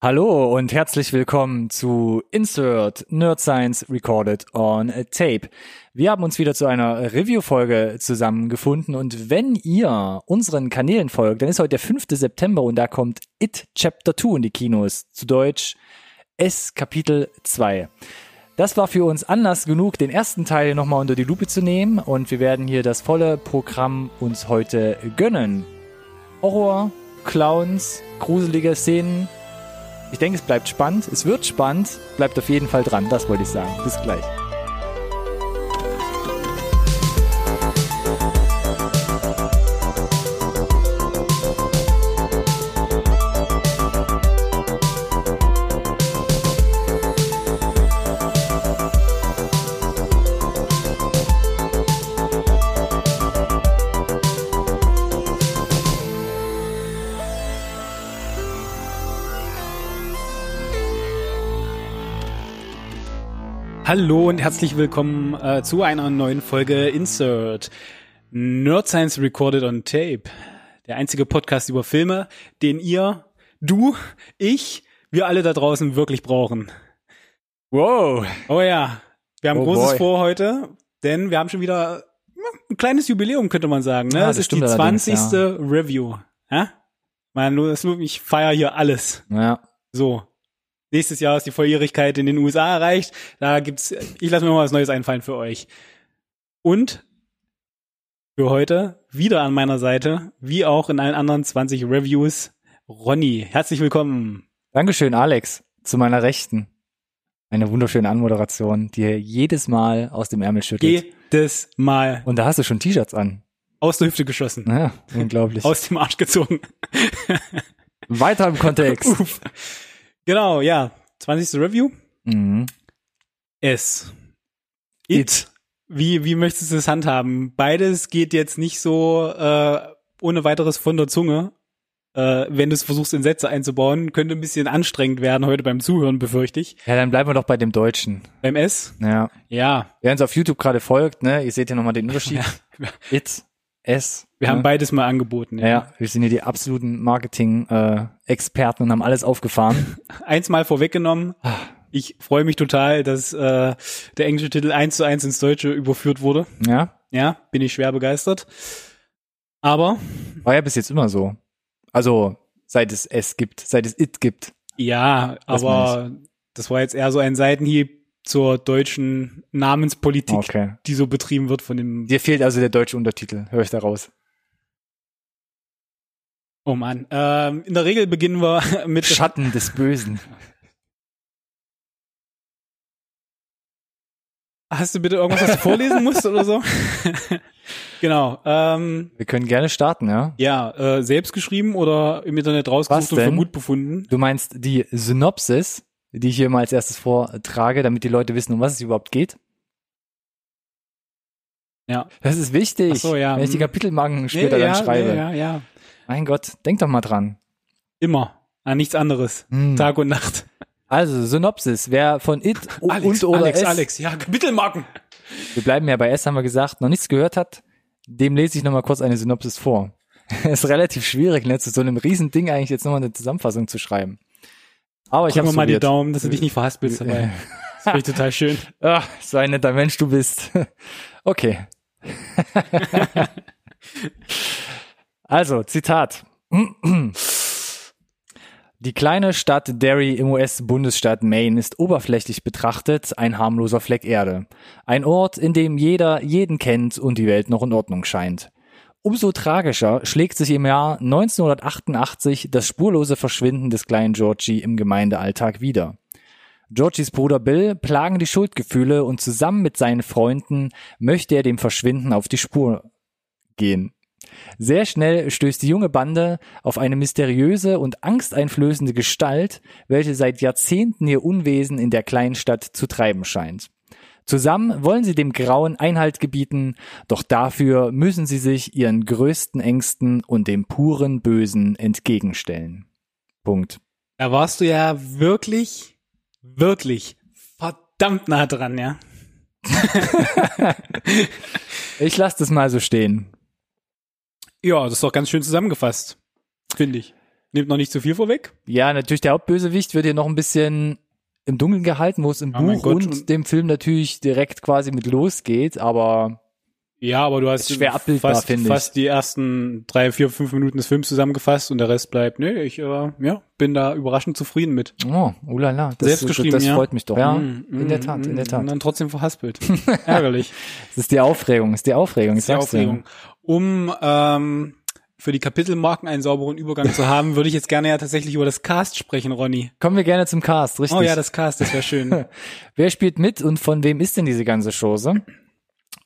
Hallo und herzlich willkommen zu Insert Nerd Science Recorded on Tape. Wir haben uns wieder zu einer Review-Folge zusammengefunden und wenn ihr unseren Kanälen folgt, dann ist heute der 5. September und da kommt It Chapter 2 in die Kinos, zu Deutsch S Kapitel 2. Das war für uns Anlass genug, den ersten Teil nochmal unter die Lupe zu nehmen und wir werden hier das volle Programm uns heute gönnen. Horror, Clowns, gruselige Szenen, ich denke, es bleibt spannend. Es wird spannend. Bleibt auf jeden Fall dran. Das wollte ich sagen. Bis gleich. Hallo und herzlich willkommen äh, zu einer neuen Folge Insert Nerd Science Recorded on Tape. Der einzige Podcast über Filme, den ihr, du, ich, wir alle da draußen wirklich brauchen. Wow. Oh ja, wir haben Oh Großes boy. vor heute, denn wir haben schon wieder ja, ein kleines Jubiläum, könnte man sagen. Ne? Ja, das das ist die stimmt allerdings, 20. Review. Ja? Man, ich feier hier alles. Ja. So. Nächstes Jahr ist die Volljährigkeit in den USA erreicht. Da gibt's, ich lasse mir mal was Neues einfallen für euch. Und für heute wieder an meiner Seite, wie auch in allen anderen 20 Reviews, Ronny. Herzlich willkommen. Dankeschön, Alex. Zu meiner Rechten. Eine wunderschöne Anmoderation, die er jedes Mal aus dem Ärmel schüttelt. Jedes Mal Und da hast du schon T-Shirts an. aus der Hüfte geschossen. Ja, unglaublich. Aus dem Arsch gezogen. Weiter im Kontext. Uff. Genau, ja. 20. Review. Mhm. Es. It. Wie, wie möchtest du es handhaben? Beides geht jetzt nicht so äh, ohne weiteres von der Zunge. Äh, wenn du es versuchst, in Sätze einzubauen, könnte ein bisschen anstrengend werden heute beim Zuhören, befürchte ich. Ja, dann bleiben wir doch bei dem Deutschen. Beim S? Ja. Ja. Wer uns auf YouTube gerade folgt, ne, ihr seht ja nochmal den Unterschied. It, S. Wir ne? haben beides mal angeboten. Ja, ja, wir sind hier die absoluten Marketing-Experten und haben alles aufgefahren. Eins mal vorweggenommen. Ich freue mich total, dass äh, der englische Titel eins zu eins ins Deutsche überführt wurde. ja, Ja, bin ich schwer begeistert. Aber war ja bis jetzt immer so. Also, seit es S gibt, seit es It gibt. Ja, aber das war jetzt eher so ein Seitenhieb zur deutschen Namenspolitik, Okay. die so betrieben wird von dem. Dir fehlt also der deutsche Untertitel, höre ich daraus. Oh Mann. Ähm, in der Regel beginnen wir mit. Schatten des Bösen. Hast du bitte irgendwas, was du vorlesen musst oder so? genau. Ähm, Wir können gerne starten, ja? ja, äh, selbst geschrieben oder im Internet rausgesucht und für gut befunden. Du meinst die Synopsis, die ich hier mal als erstes vortrage, damit die Leute wissen, um was es überhaupt geht? Ja. Das ist wichtig, Ach so, ja, wenn ich die hm. Kapitelmarken später ja, dann schreibe. Ja, ja, ja. Mein Gott, denk doch mal dran. Immer. An nichts anderes. Hm. Tag und Nacht. Also, Synopsis, wer von It Alex, und oder Alex, S, Alex, ja, Kapitelmarken. wir bleiben ja bei S, haben wir gesagt, noch nichts gehört hat, dem lese ich nochmal kurz eine Synopsis vor. ist relativ schwierig, ne, zu so einem riesen Ding eigentlich jetzt nochmal eine Zusammenfassung zu schreiben. Aber ich habe mir mal die. Daumen, dass du dich nicht verhaspelst dabei. Das finde ich total schön. Ach, so ein netter Mensch du bist. okay. also, Zitat. Die kleine Stadt Derry im US-Bundesstaat Maine ist oberflächlich betrachtet ein harmloser Fleck Erde. Ein Ort, in dem jeder jeden kennt und die Welt noch in Ordnung scheint. Umso tragischer schlägt sich im Jahr 1988 das spurlose Verschwinden des kleinen Georgie im Gemeindealltag wieder. Georgies Bruder Bill plagen die Schuldgefühle und zusammen mit seinen Freunden möchte er dem Verschwinden auf die Spur gehen. Sehr schnell stößt die junge Bande auf eine mysteriöse und angsteinflößende Gestalt, welche seit Jahrzehnten ihr Unwesen in der kleinen Stadt zu treiben scheint. Zusammen wollen sie dem Grauen Einhalt gebieten, doch dafür müssen sie sich ihren größten Ängsten und dem puren Bösen entgegenstellen. Punkt. Da warst du ja wirklich, wirklich verdammt nah dran, ja. Ich lasse das mal so stehen. Ja, das ist doch ganz schön zusammengefasst, finde ich. Nimmt noch nicht zu viel vorweg. Ja, natürlich, der Hauptbösewicht wird hier noch ein bisschen im Dunkeln gehalten, wo es im mein Buch Gott, und und- dem Film natürlich direkt quasi mit losgeht, aber Ja, aber du hast Ist schwer abbildbar, fast, fast die ersten drei, vier, fünf Minuten des Films zusammengefasst und der Rest bleibt, nee, ich äh, ja, bin da überraschend zufrieden mit. oh, oh la la, das, Selbst geschrieben, das ja. freut mich doch. Ja, Mm, in mm, der Tat, in der mm, Tat. Und dann trotzdem verhaspelt. Ärgerlich. Das ist die Aufregung, das ist die Aufregung. ich Die. Aufregung. Um ähm, für die Kapitelmarken einen sauberen Übergang zu haben, würde ich jetzt gerne ja tatsächlich über das Cast sprechen, Ronny. Kommen wir gerne zum Cast, richtig. Oh ja, das Cast, das wäre schön. Wer spielt mit und von wem ist denn diese ganze Chose?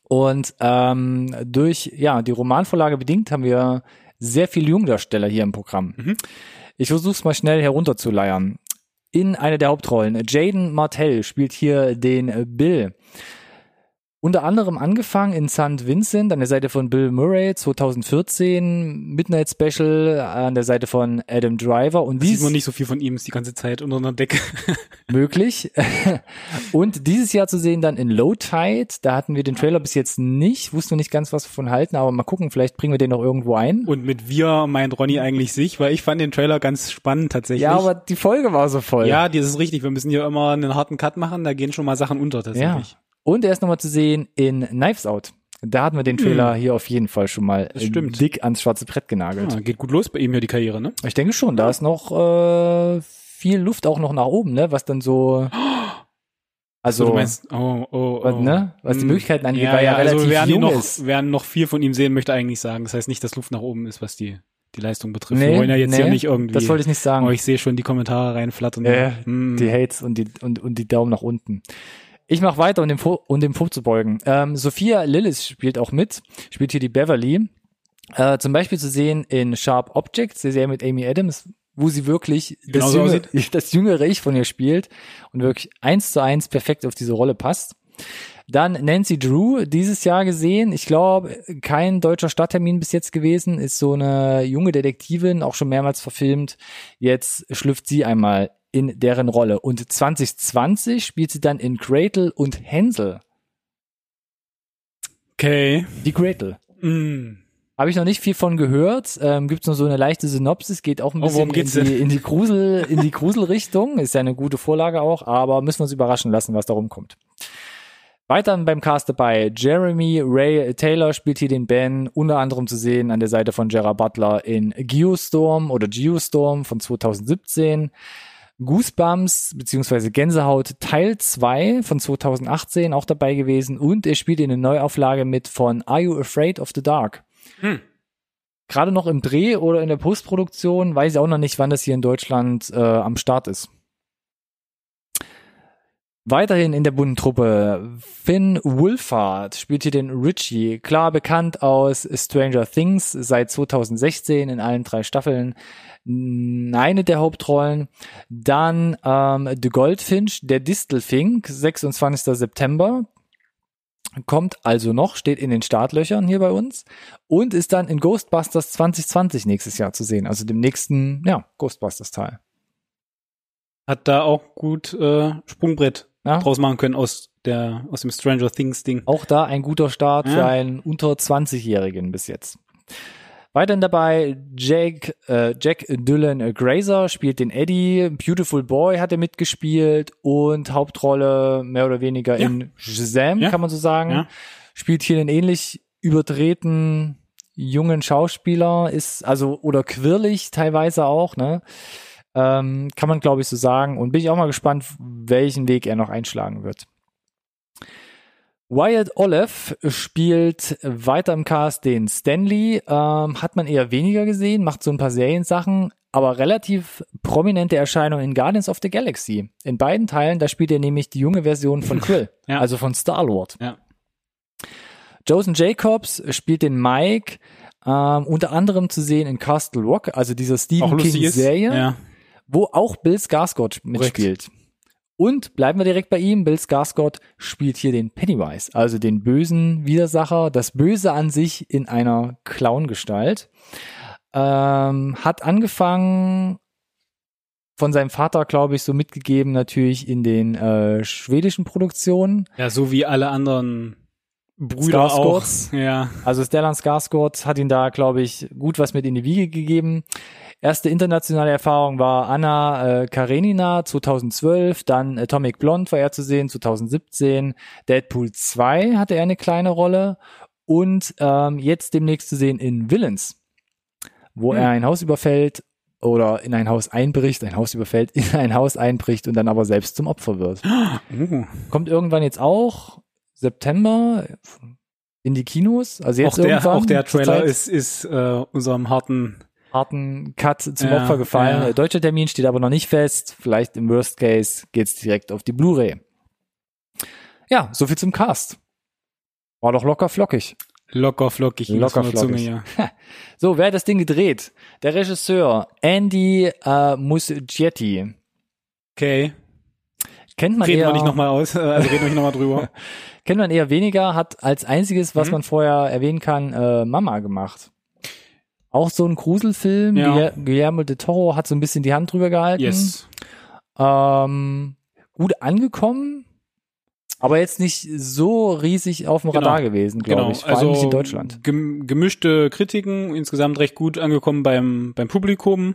Und ähm, durch ja die Romanvorlage bedingt haben wir sehr viele Jungdarsteller hier im Programm. Mhm. Ich versuche es mal schnell herunterzuleiern. In einer der Hauptrollen, Jaden Martell spielt hier den Bill. Unter anderem angefangen in St. Vincent an der Seite von Bill Murray 2014, Midnight Special an der Seite von Adam Driver und Sieht dies man nicht so viel von ihm, ist die ganze Zeit unter einer Decke. möglich. und dieses Jahr zu sehen dann in Low Tide, da hatten wir den Trailer bis jetzt nicht, wussten wir nicht ganz, was wir von halten, aber mal gucken, vielleicht bringen wir den noch irgendwo ein. Und mit wir meint Ronny eigentlich sich, weil ich fand den Trailer ganz spannend tatsächlich. Ja, aber die Folge war so voll. ja, das ist richtig. Wir müssen hier immer einen harten Cut machen, da gehen schon mal Sachen unter ja. Und er ist nochmal zu sehen in Knives Out. Da hatten wir den Trailer hier auf jeden Fall schon mal Hm. Äh, stimmt. dick ans schwarze Brett genagelt. Ja, geht gut los bei ihm hier die Karriere, ne? Ich denke schon, da ist noch äh, viel Luft auch noch nach oben, ne? Was dann so also So, du meinst, oh, oh, oh. was, ne? was die Hm. Möglichkeiten angeht, ja, weil er ja, also relativ jung noch, ist. wer noch viel von ihm sehen möchte, eigentlich sagen. Das heißt nicht, dass Luft nach oben ist, was die, die Leistung betrifft. Wir wollen ja jetzt hier nicht irgendwie. Das wollte ich nicht sagen. oh, ich sehe schon die Kommentare reinflattern. Ja, ja, Hm. die Hates und die, und, und die Daumen nach unten. Ich mache weiter, um dem, um dem vorzubeugen. Ähm, Sophia Lillis spielt auch mit, spielt hier die Beverly. Äh, zum Beispiel zu sehen in Sharp Objects, der Serie mit Amy Adams, wo sie wirklich das, Genauso junge, das jüngere Ich von ihr spielt und wirklich eins zu eins perfekt auf diese Rolle passt. Dann Nancy Drew, dieses Jahr gesehen. Ich glaube, kein deutscher Starttermin bis jetzt gewesen. Ist so eine junge Detektivin, auch schon mehrmals verfilmt. Jetzt schlüpft sie einmal in deren Rolle. Und 2020 spielt sie dann in Gretel und Hänsel. Okay. Die Gretel. Mm. Habe ich noch nicht viel von gehört. Ähm, Gibt nur so eine leichte Synopsis, geht auch ein Oh, bisschen worum in die, in die Grusel, in die Gruselrichtung. Ist ja eine gute Vorlage auch, aber müssen wir uns überraschen lassen, was da rumkommt. Weiter beim Cast dabei. Jeremy Ray Taylor spielt hier den Ben, unter anderem zu sehen an der Seite von Gerard Butler in Geostorm oder Geostorm von 2017. Goosebumps beziehungsweise Gänsehaut Teil 2 von 2018 auch dabei gewesen und er spielt in der Neuauflage mit von Are You Afraid of the Dark? Hm. Gerade noch im Dreh oder in der Postproduktion, weiß ich auch noch nicht, wann das hier in Deutschland äh, am Start ist. Weiterhin in der bunten Truppe Finn Wolfhard spielt hier den Richie, klar bekannt aus Stranger Things seit 2016 in allen drei Staffeln. Eine der Hauptrollen. Dann ähm, The Goldfinch, der Distelfink, 26. September. Kommt also noch, steht in den Startlöchern hier bei uns und ist dann in Ghostbusters 2020 nächstes Jahr zu sehen, also dem nächsten, ja, Ghostbusters-Teil. Hat da auch gut äh, Sprungbrett Ja? draus machen können aus der aus dem Stranger Things Ding. Auch da ein guter Start für Ja. einen unter 20-Jährigen bis jetzt. Weiterhin dabei Jake, äh, Jack Dylan Grazer spielt den Eddie, Beautiful Boy hat er mitgespielt und Hauptrolle mehr oder weniger Ja. in Shazam, kann man so sagen. Spielt hier einen ähnlich überdrehten jungen Schauspieler, ist also oder quirlig teilweise auch, ne? Ähm, kann man glaube ich so sagen und bin ich auch mal gespannt, welchen Weg er noch einschlagen wird. Wyatt Olive spielt weiter im Cast den Stanley, ähm, hat man eher weniger gesehen, macht so ein paar Seriensachen, aber relativ prominente Erscheinung in Guardians of the Galaxy. In beiden Teilen, da spielt er nämlich die junge Version von Quill, Ja. also von Star-Lord. Ja. Josen Jacobs spielt den Mike, ähm, unter anderem zu sehen in Castle Rock, also dieser Stephen lustig King ist. Serie Ja. Wo auch Bill Skarsgård mitspielt. Und bleiben wir direkt bei ihm. Bill Skarsgård spielt hier den Pennywise, also den bösen Widersacher, das Böse an sich in einer Clown-Gestalt. Ähm, hat angefangen von seinem Vater, glaube ich, so mitgegeben natürlich in den äh, schwedischen Produktionen. ja, so wie alle anderen Brüder auch. Skarsgårds. Ja. Also Stellan Skarsgård hat ihn da, glaube ich, gut was mit in die Wiege gegeben. Erste internationale Erfahrung war Anna äh, Karenina 2012, dann Atomic Blonde war er zu sehen 2017, Deadpool 2 hatte er eine kleine Rolle und ähm, jetzt demnächst zu sehen in Villains, wo Hm. er ein Haus überfällt oder in ein Haus einbricht, ein Haus überfällt, in ein Haus einbricht und dann aber selbst zum Opfer wird. Uh. Kommt irgendwann jetzt auch September in die Kinos. Also jetzt Auch der, irgendwann auch der Trailer ist, ist äh, unserem harten harten Cut zum Ja, Opfer gefallen. ja. Äh, Deutscher Termin steht aber noch nicht fest. Vielleicht im Worst Case geht's direkt auf die Blu-ray. Ja, so viel zum Cast. War doch locker flockig. locker flockig. Locker der Zunge flockig. hier. So, wer hat das Ding gedreht? Der Regisseur Andy äh, Muschietti. Okay. Kennt man Reden eher, wir nicht nochmal aus, äh, also reden wir nicht nochmal drüber. kennt man eher weniger, hat als einziges, was Mhm. man vorher erwähnen kann, äh, Mama gemacht. Auch so ein Gruselfilm. Ja. Guiller- Guillermo de Toro hat so ein bisschen die Hand drüber gehalten. Yes. Ähm, gut angekommen, aber jetzt nicht so riesig auf dem Genau. Radar gewesen, glaube Genau. ich. Vor allem Also nicht in Deutschland. gem- gemischte Kritiken, insgesamt recht gut angekommen beim, beim Publikum.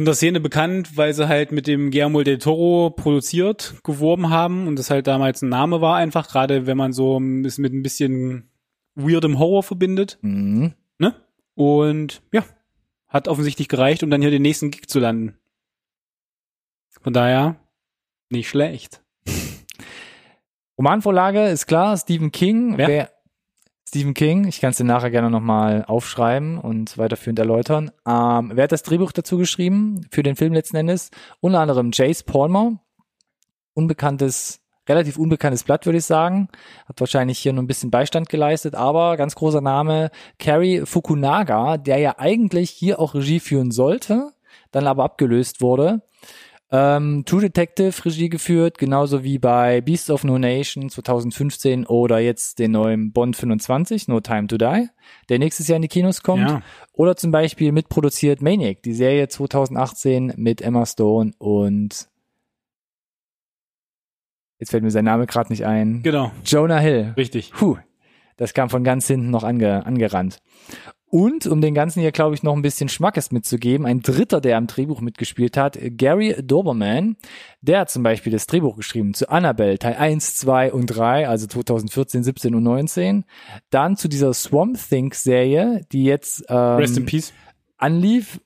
In der Szene bekannt, weil sie halt mit dem Guillermo del Toro produziert, geworben haben und das halt damals ein Name war einfach, gerade wenn man so es mit ein bisschen weirdem Horror verbindet. Mhm. Ne? Und ja, hat offensichtlich gereicht, um dann hier den nächsten Gig zu landen. Von daher, nicht schlecht. Romanvorlage ist klar, Stephen King. Wer? Stephen King, ich kann es dir nachher gerne nochmal aufschreiben und weiterführend erläutern. Ähm, wer hat das Drehbuch dazu geschrieben für den Film letzten Endes? Unter anderem Jace Palmer, unbekanntes, relativ unbekanntes Blatt, würde ich sagen. Hat wahrscheinlich hier nur ein bisschen Beistand geleistet, aber ganz großer Name, Cary Fukunaga, der ja eigentlich hier auch Regie führen sollte, dann aber abgelöst wurde. Ähm, True Detective Regie geführt, genauso wie bei Beasts of No Nation 2015 oder jetzt den neuen Bond 25, No Time to Die, der nächstes Jahr in die Kinos kommt. Ja. Oder zum Beispiel mitproduziert Maniac, die Serie 2018 mit Emma Stone und jetzt fällt mir sein Name gerade nicht ein. Genau, Jonah Hill. richtig. Puh, das kam von ganz hinten noch ange, angerannt. Und um den Ganzen hier, glaube ich, noch ein bisschen Schmackes mitzugeben, ein Dritter, der am Drehbuch mitgespielt hat, Gary Doberman, der hat zum Beispiel das Drehbuch geschrieben zu Annabelle, Teil 1, 2 und 3, also 2014, 17 und 19. Dann zu dieser Swamp Thing-Serie, die jetzt ähm, Rest in Peace. anlief,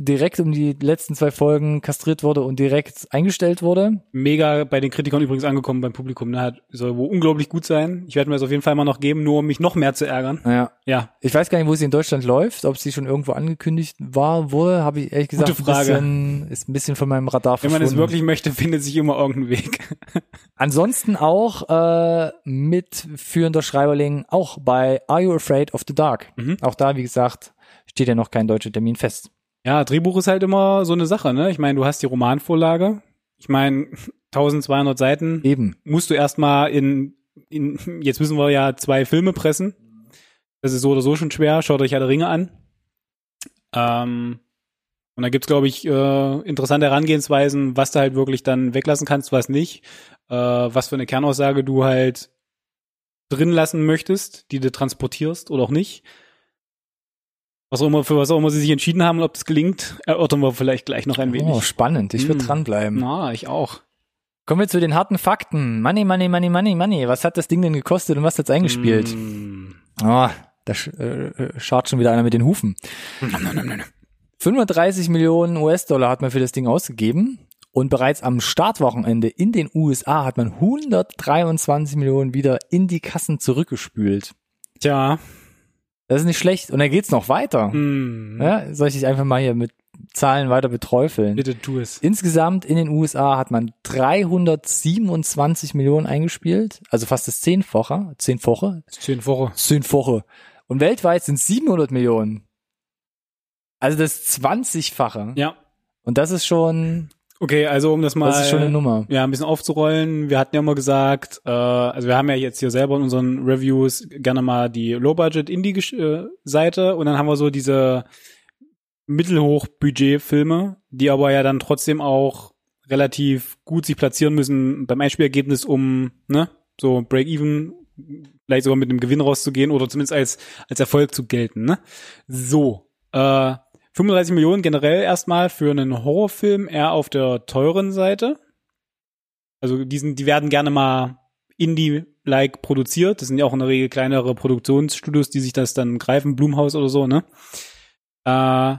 direkt um die letzten zwei Folgen kastriert wurde und direkt eingestellt wurde. Mega bei den Kritikern übrigens angekommen beim Publikum. Ne? Hat, soll wohl unglaublich gut sein. Ich werde mir das auf jeden Fall mal noch geben, nur um mich noch mehr zu ärgern. Ja, Ja, Ich weiß gar nicht, wo sie in Deutschland läuft, ob sie schon irgendwo angekündigt war, wurde, habe ich ehrlich gesagt Gute Frage. Ein bisschen, ist ein bisschen von meinem Radar wenn man es verschwunden. wirklich möchte, findet sich immer irgendein Weg. Ansonsten auch äh, mitführender Schreiberling, auch bei Are You Afraid of the Dark? Mhm. Auch da, wie gesagt, steht ja noch kein deutscher Termin fest. Ja, Drehbuch ist halt immer so eine Sache. Ne? Ich meine, du hast die Romanvorlage. Ich meine, 1200 Seiten Eben. musst du erstmal in, in, jetzt müssen wir ja zwei Filme pressen. Das ist so oder so schon schwer. Schaut euch der Ringe an. Ähm, und da gibt's, glaube ich, äh, interessante Herangehensweisen, was du halt wirklich dann weglassen kannst, was nicht. Äh, was für eine Kernaussage du halt drin lassen möchtest, die du transportierst oder auch nicht. Was auch immer, für was auch immer sie sich entschieden haben und ob das gelingt, erörtern wir vielleicht gleich noch ein Oh, wenig. spannend. Ich würde Mm. dranbleiben. Na, ich auch. Kommen wir zu den harten Fakten. Money, money, money, money, money. Was hat das Ding denn gekostet und was hat's eingespielt? Mm. Oh, da sch äh, äh, schaut schon wieder einer mit den Hufen. 35 Millionen US-Dollar hat man für das Ding ausgegeben. Und bereits am Startwochenende in den USA hat man 123 Millionen wieder in die Kassen zurückgespült. Tja. Das ist nicht schlecht. Und dann geht's noch weiter. Mm. Ja, soll ich dich einfach mal hier mit Zahlen weiter beträufeln? Bitte tu es. Insgesamt in den USA hat man 327 Millionen eingespielt, also fast das Zehnfache, Zehnfache, Zehn Wochen. Zehnfache. Und weltweit sind 700 Millionen. Also das 20-fache. Ja. Und das ist schon, Okay, also um das mal das ist schon eine Nummer. ja, ein bisschen aufzurollen. Wir hatten ja immer gesagt, äh, also wir haben ja jetzt hier selber in unseren Reviews gerne mal die Low-Budget-Indie-Seite und dann haben wir so diese Mittelhoch-Budget-Filme, die aber ja dann trotzdem auch relativ gut sich platzieren müssen beim Einspielergebnis, um ne, so Break-Even vielleicht sogar mit einem Gewinn rauszugehen oder zumindest als, als Erfolg zu gelten. Ne? So, äh, 35 Millionen generell erstmal für einen Horrorfilm eher auf der teuren Seite. Also die, sind, die werden gerne mal Indie-like produziert. Das sind ja auch in der Regel kleinere Produktionsstudios, die sich das dann greifen, Blumhaus oder so, ne? Äh,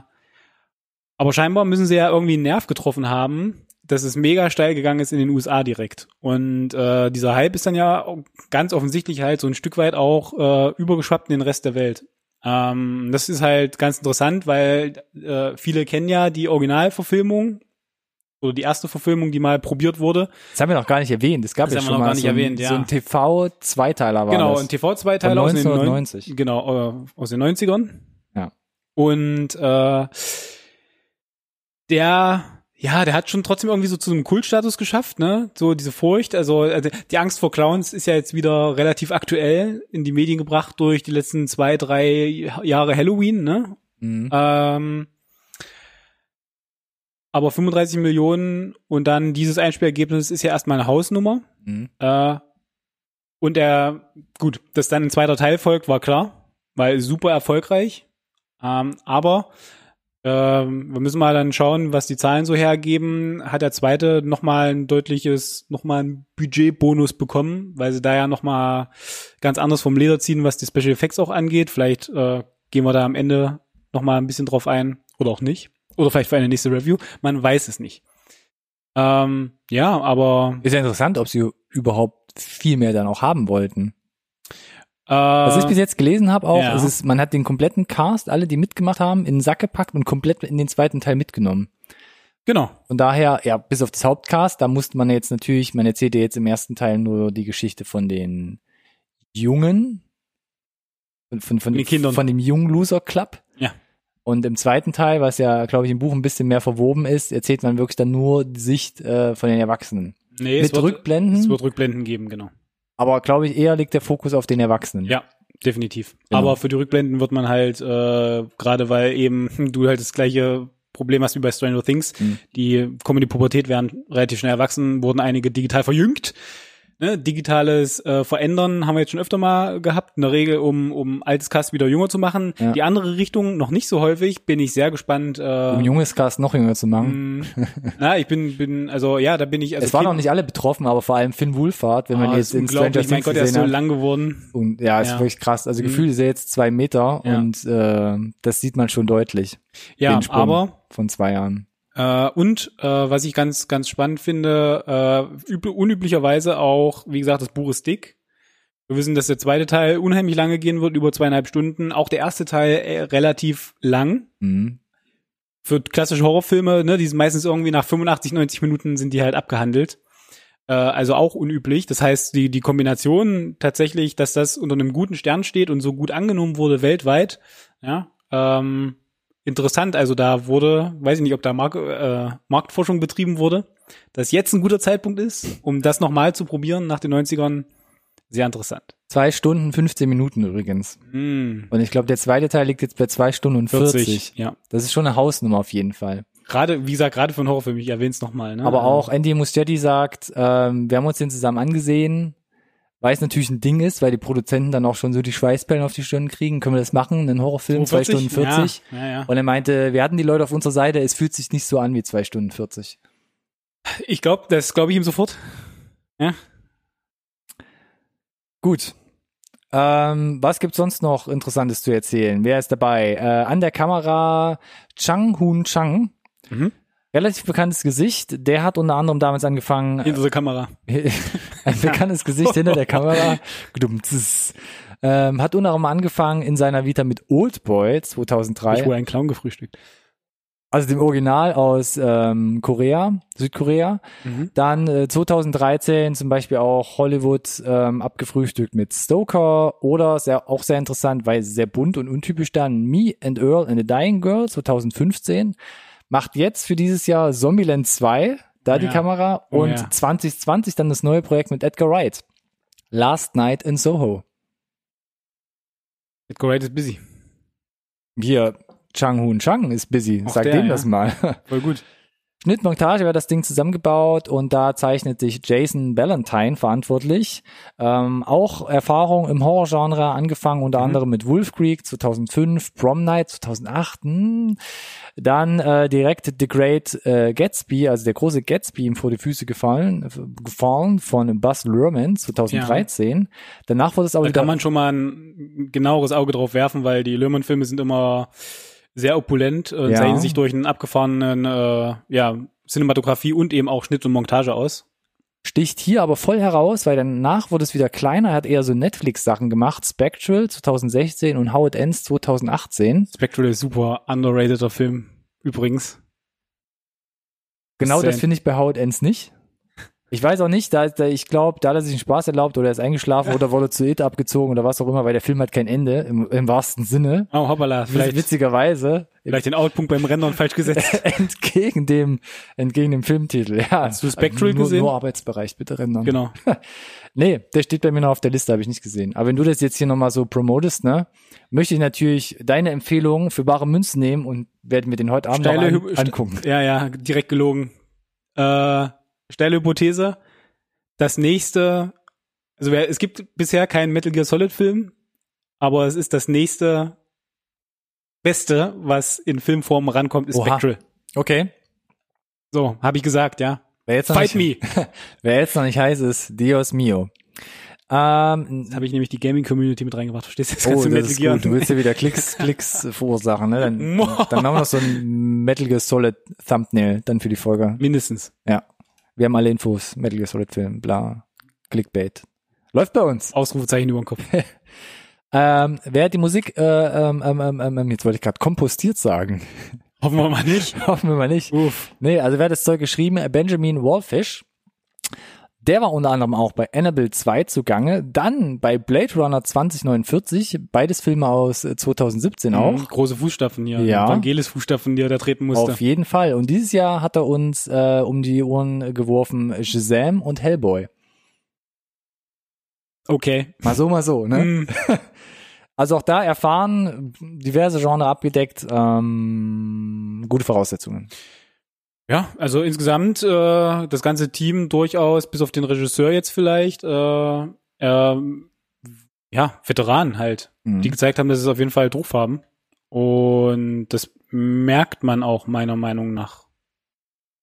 aber scheinbar müssen sie ja irgendwie einen Nerv getroffen haben, dass es mega steil gegangen ist in den USA direkt. Und äh, dieser Hype ist dann ja ganz offensichtlich halt so ein Stück weit auch äh, übergeschwappt in den Rest der Welt. Ähm, das ist halt ganz interessant, weil äh, viele kennen ja die Originalverfilmung oder die erste Verfilmung, die mal probiert wurde. Das haben wir noch gar nicht erwähnt. Es gab Das ja haben wir schon noch mal gar nicht so, ein, erwähnt, ja. so ein TV-Zweiteiler war genau, das. ein TV-Zweiteiler aus den, neun- 1990. genau, äh, aus den 90ern. Ja. Und äh, der, ja, der hat schon trotzdem irgendwie so zu einem Kultstatus geschafft, ne? So diese Furcht, also äh, die Angst vor Clowns ist ja jetzt wieder relativ aktuell in die Medien gebracht durch die letzten zwei, drei Jahre Halloween, ne? Mhm. Ähm, aber 35 Millionen und dann dieses Einspielergebnis ist ja erstmal eine Hausnummer. Mhm. Äh, und er, gut, dass dann ein zweiter Teil folgt, war klar, weil super erfolgreich. Ähm, aber ähm, wir müssen mal dann schauen, was die Zahlen so hergeben. Hat der zweite nochmal ein deutliches, nochmal ein Budgetbonus bekommen, weil sie da ja nochmal ganz anders vom Leder ziehen, was die Special Effects auch angeht. Vielleicht äh, gehen wir da am Ende nochmal ein bisschen drauf ein oder auch nicht. Oder vielleicht für eine nächste Review. Man weiß es nicht. Ähm, ja, aber Ist ja interessant, ob sie überhaupt viel mehr dann auch haben wollten. Äh, Was ich bis jetzt gelesen habe auch, ja. es ist, man hat den kompletten Cast, alle, die mitgemacht haben, in den Sack gepackt und komplett in den zweiten Teil mitgenommen. genau. Von daher, ja, bis auf das Hauptcast, da musste man jetzt natürlich, man erzählt ja jetzt im ersten Teil nur die Geschichte von den Jungen, von, von, von, Den Kindern. von dem Jungen Loser Club. Ja. Und im zweiten Teil, was ja, glaube ich, im Buch ein bisschen mehr verwoben ist, erzählt man wirklich dann nur die Sicht äh, von den Erwachsenen. Nee, Mit es wird, Rückblenden, es wird Rückblenden geben, genau. Aber glaube ich, eher liegt der Fokus auf den Erwachsenen. Ja, definitiv. Genau. Aber für die Rückblenden wird man halt, äh, gerade weil eben du halt das gleiche Problem hast wie bei Stranger Things, Mhm. die kommen in die Pubertät, werden relativ schnell erwachsen, wurden einige digital verjüngt. Ne, digitales äh, Verändern haben wir jetzt schon öfter mal gehabt, in der Regel, um, um altes Cast wieder jünger zu machen. Ja. Die andere Richtung noch nicht so häufig, bin ich sehr gespannt. Äh, Um junges Cast noch jünger zu machen. mh, na, ich bin, bin, also ja, da bin ich. Also es waren noch nicht alle betroffen, aber vor allem Finn Wohlfahrt, wenn man Ah, jetzt ist in Stranger unglaublich. Mein Things Gott, er ist so lang geworden. Und ja, ist Ja. wirklich krass. Also Mhm. gefühlt ist er jetzt zwei Meter Ja. und äh, das sieht man schon deutlich. Ja, aber von zwei Jahren. Äh, und äh, was ich ganz, ganz spannend finde, äh, üb- unüblicherweise auch, wie gesagt, das Buch ist dick. Wir wissen, dass der zweite Teil unheimlich lange gehen wird, über zweieinhalb Stunden. Auch der erste Teil äh, relativ lang. Mhm. Für klassische Horrorfilme, ne, die sind meistens irgendwie nach 85, 90 Minuten sind die halt abgehandelt. Äh, also auch unüblich. Das heißt, die, die Kombination tatsächlich, dass das unter einem guten Stern steht und so gut angenommen wurde weltweit, ja, ähm, interessant. Also da wurde, weiß ich nicht, ob da Mark, äh, Marktforschung betrieben wurde, dass jetzt ein guter Zeitpunkt ist, um das nochmal zu probieren nach den 90ern. Sehr interessant. Zwei Stunden, 15 Minuten übrigens. Hm, Und ich glaube, der zweite Teil liegt jetzt bei zwei Stunden und 40. 40, ja. Das ist schon eine Hausnummer auf jeden Fall. Gerade, wie gesagt, gerade für einen Horrorfilm, ich erwähne es nochmal. Ne? Aber auch Andy Muschietti sagt, ähm, wir haben uns den zusammen angesehen, weil es natürlich ein Ding ist, weil die Produzenten dann auch schon so die Schweißperlen auf die Stirn kriegen. Können wir das machen? Einen Horrorfilm, zwei 42? Stunden 40? Ja, ja, ja. Und er meinte, wir hatten die Leute auf unserer Seite, es fühlt sich nicht so an wie zwei Stunden 40. Ich glaube, das glaube ich ihm sofort. Gut. Ähm, was gibt's sonst noch Interessantes zu erzählen? Wer ist dabei? Äh, an der Kamera Chang Hun Chang. Mhm. Relativ bekanntes Gesicht. Der hat unter anderem damals angefangen, Hinter der Kamera. ein bekanntes Gesicht hinter der Kamera. Ähm, hat unter anderem angefangen in seiner Vita mit Oldboy Ich 2003. wohl einen Clown gefrühstückt. Also dem Original aus ähm, Korea, Südkorea. Mhm. Dann äh, 2013 zum Beispiel auch Hollywood ähm, abgefrühstückt mit Stoker oder sehr, auch sehr interessant, weil sehr bunt und untypisch dann Me and Earl and a Dying Girl 2015. Macht jetzt für dieses Jahr Zombieland 2, da die Ja. Kamera Oh und ja. 2020 dann das neue Projekt mit Edgar Wright. Last Night in Soho. Edgar Wright ist busy. Hier, Chang Hun Chang ist busy. Auch Sag der, dem ja. das mal. Voll gut. Schnittmontage wird das Ding zusammengebaut und da zeichnet sich Jason Ballantyne verantwortlich. Ähm, auch Erfahrung im Horrorgenre angefangen, unter Mhm. anderem mit Wolf Creek 2005, Prom Night 2008. Hm. Dann äh, direkt The Great äh, Gatsby, also der große Gatsby ihm vor die Füße gefallen, äh, gefallen von Buzz Luhrmann 2013. Danach wurde es aber Da kann man schon mal ein genaueres Auge drauf werfen, weil die Löhmann-Filme sind immer sehr opulent und Ja. zeichnen sich durch einen abgefahrenen äh, ja, Cinematografie und eben auch Schnitt und Montage aus. sticht hier aber voll heraus, weil danach wurde es wieder kleiner. Er hat eher so Netflix-Sachen gemacht. Spectral 2016 und How It Ends 2018. Spectral ist super underrateder Film übrigens. Genau das Insane. finde ich bei How It Ends nicht. Ich weiß auch nicht, da, da ich glaube, da hat er sich einen Spaß erlaubt oder er ist eingeschlafen oder wurde zu It abgezogen oder was auch immer, weil der Film hat kein Ende im, im wahrsten Sinne. Oh, hoppala, vielleicht, Witzigerweise vielleicht den Outpunkt beim Rendern falsch gesetzt. entgegen dem entgegen dem Filmtitel. Ja, Hast du Spectral nur, gesehen? Nur Arbeitsbereich bitte rendern. genau. Nee, der steht bei mir noch auf der Liste, habe ich nicht gesehen. Aber wenn du das jetzt hier nochmal so promotest, ne, möchte ich natürlich deine Empfehlungen für bare Münzen nehmen und werden wir den heute Abend Steile noch an, angucken. Ja, ja, direkt gelogen. Äh, steile Hypothese. Das nächste, also es gibt bisher keinen Metal Gear Solid Film, aber es ist das nächste Beste, was in Filmform rankommt, ist Oha. Spectral. Okay. So, habe ich gesagt, ja. Wer jetzt Fight nicht, me. Wer jetzt noch nicht heiß ist, Dios mio. Ähm, habe ich nämlich die Gaming Community mit reingebracht. Verstehst du? Jetzt oh, das Metal ist Gear. gut. Du willst ja wieder Klicks, Klicks verursachen, ne? Dann, dann machen wir noch so ein Metal Gear Solid Thumbnail dann für die Folge. Mindestens. Ja. Wir haben alle Infos. Metal Gear Solid Film, bla. Clickbait. Läuft bei uns. Ausrufezeichen über den Kopf. Ähm, wer hat die Musik, äh, ähm, ähm, ähm, ähm, jetzt wollte ich gerade kompostiert sagen. Hoffen wir mal nicht. Hoffen wir mal nicht. Uff. Nee, also wer hat das Zeug geschrieben? Benjamin Wallfish. Der war unter anderem auch bei Annabelle 2 zugange, dann bei Blade Runner 2049, beides Filme aus äh, 2017 auch. Mhm, Große Fußstapfen hier. Ja. Evangelis Fußstapfen, die er da treten musste. Auf jeden Fall. Und dieses Jahr hat er uns äh, um die Ohren geworfen Shazam und Hellboy. Okay. Mal so, mal so, ne? Mhm. Also auch da erfahren, diverse Genre abgedeckt, ähm, gute Voraussetzungen. Ja, also insgesamt äh, das ganze Team durchaus, bis auf den Regisseur jetzt vielleicht, äh, ähm, ja, Veteranen halt, Mhm. die gezeigt haben, dass sie es auf jeden Fall drauf haben. Und das merkt man auch meiner Meinung nach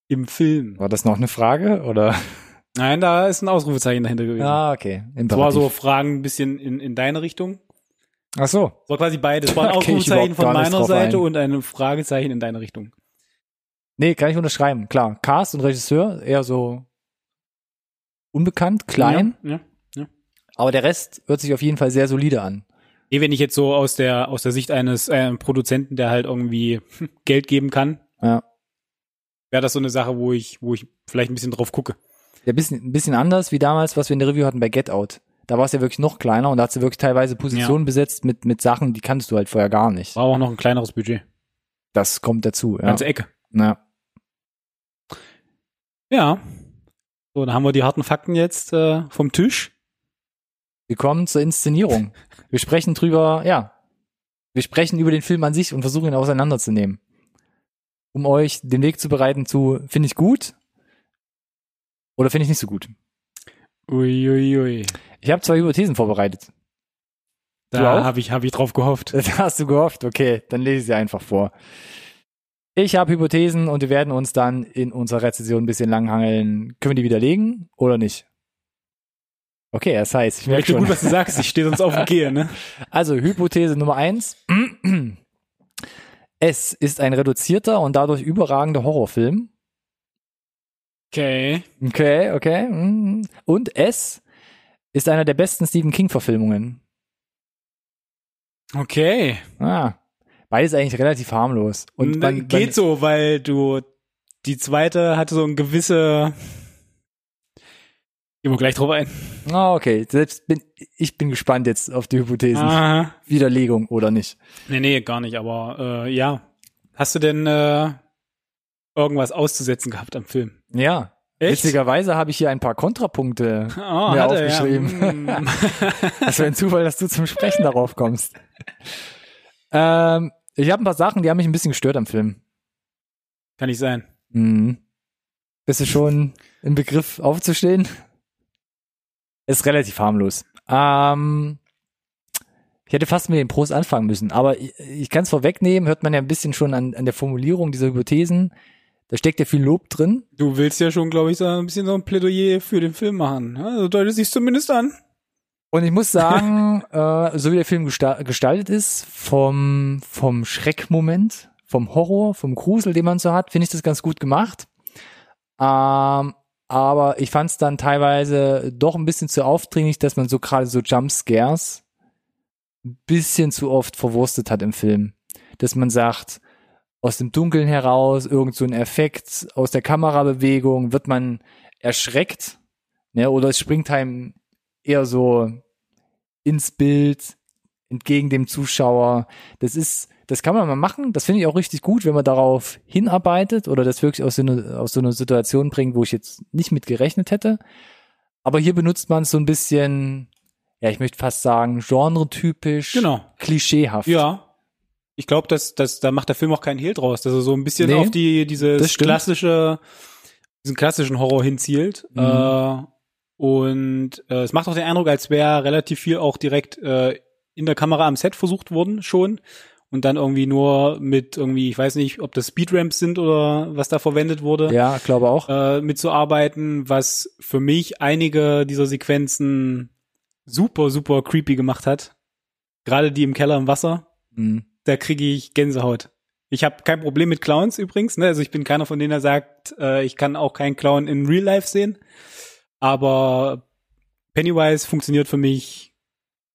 im Film. War das noch eine Frage oder? Nein, da ist ein Ausrufezeichen dahinter gewesen. Ah, okay. Das war so Imperativ. Fragen ein bisschen in, in deine Richtung. Ach so. Das war quasi beides. Es war ein ich Ausrufezeichen von meiner Seite ein. und ein Fragezeichen in deine Richtung. Nee, kann ich unterschreiben. Klar. Cast und Regisseur eher so unbekannt, klein, Ja, ja. aber der Rest hört sich auf jeden Fall sehr solide an. Eh, wenn ich jetzt so aus der, aus der Sicht eines äh, Produzenten, der halt irgendwie Geld geben kann, Ja. wäre das so eine Sache, wo ich, wo ich vielleicht ein bisschen drauf gucke. Ja, bisschen, ein bisschen anders wie damals, was wir in der Review hatten bei Get Out. Da war es ja wirklich noch kleiner und da hat sie wirklich teilweise Positionen besetzt mit, mit Sachen, die kanntest du halt vorher gar nicht. War auch noch ein kleineres Budget. Das kommt dazu, ja. Ganze Ecke. ja. Ja. So, dann haben wir die harten Fakten jetzt äh, vom Tisch. Wir kommen zur Inszenierung. Wir sprechen drüber, ja. Wir sprechen über den Film an sich und versuchen ihn auseinanderzunehmen. Um euch den Weg zu bereiten zu, finde ich gut oder finde ich nicht so gut. Uiuiui. Ui, ui. Ich habe zwei Hypothesen vorbereitet. Da habe ich, hab ich drauf gehofft. Das hast du gehofft, okay, dann lese ich sie einfach vor. Ich habe Hypothesen und wir werden uns dann in unserer Rezension ein bisschen langhangeln. Können wir die widerlegen oder nicht? Okay, das heißt, ich merke schon. gut, was du sagst. Ich stehe sonst auf dem Gehe, ne? Also Hypothese Nummer eins. Es ist ein reduzierter und dadurch überragender Horrorfilm. Okay. Okay, okay. mhm. Und es ist einer der besten Stephen King-Verfilmungen. Okay. Ah, beides eigentlich relativ harmlos. Und man, geht man, so, weil du die zweite hatte so ein gewisse. Gehen wir gleich drauf ein. Ah, okay. Selbst bin ich bin gespannt jetzt auf die Hypothesen. Aha. Widerlegung oder nicht. Nee, nee, gar nicht, aber äh, ja. Hast du denn äh, irgendwas auszusetzen gehabt am Film? Ja. Witzigerweise habe ich hier ein paar Kontrapunkte Oh, mir hat er, aufgeschrieben. Ja. Mm. Das wäre ein Zufall, dass du zum Sprechen darauf kommst. Ähm, ich habe ein paar Sachen, die haben mich ein bisschen gestört am Film. Kann nicht sein. Mhm. Bist du schon im Begriff aufzustehen? Ist relativ harmlos. Ähm, ich hätte fast mit den Pros anfangen müssen, aber ich, ich kann es vorwegnehmen, hört man ja ein bisschen schon an, an der Formulierung dieser Hypothesen. Da steckt ja viel Lob drin. Du willst ja schon, glaube ich, so ein bisschen so ein Plädoyer für den Film machen. Also deutet sich zumindest an. Und ich muss sagen, äh, so wie der Film gesta gestaltet ist, vom, vom Schreckmoment, vom Horror, vom Grusel, den man so hat, finde ich das ganz gut gemacht. Ähm, aber ich fand es dann teilweise doch ein bisschen zu aufdringlich, dass man so gerade so Jumpscares ein bisschen zu oft verwurstet hat im Film. Dass man sagt, aus dem Dunkeln heraus, irgend so ein Effekt, aus der Kamerabewegung wird man erschreckt, ne, oder es springt einem eher so ins Bild, entgegen dem Zuschauer. Das ist, das kann man mal machen. Das finde ich auch richtig gut, wenn man darauf hinarbeitet oder das wirklich aus so, eine, aus so einer Situation bringt, wo ich jetzt nicht mit gerechnet hätte. Aber hier benutzt man es so ein bisschen, ja, ich möchte fast sagen, genretypisch, Genau. klischeehaft. Ja. Ich glaube, dass, dass da macht der Film auch keinen Hehl draus, dass er so ein bisschen Nee, auf die dieses klassische, diesen klassischen Horror hinzielt. Mhm. Äh, und äh, es macht auch den Eindruck, als wäre relativ viel auch direkt äh, in der Kamera am Set versucht worden schon. Und dann irgendwie nur mit irgendwie, ich weiß nicht, ob das Speedramps sind oder was da verwendet wurde Ja, glaube auch. äh, mitzuarbeiten, was für mich einige dieser Sequenzen super, super creepy gemacht hat. Gerade die im Keller im Wasser, Mhm. da kriege ich Gänsehaut. Ich habe kein Problem mit Clowns übrigens, ne? Also ich bin keiner von denen, der sagt, äh, ich kann auch keinen Clown in Real Life sehen. Aber Pennywise funktioniert für mich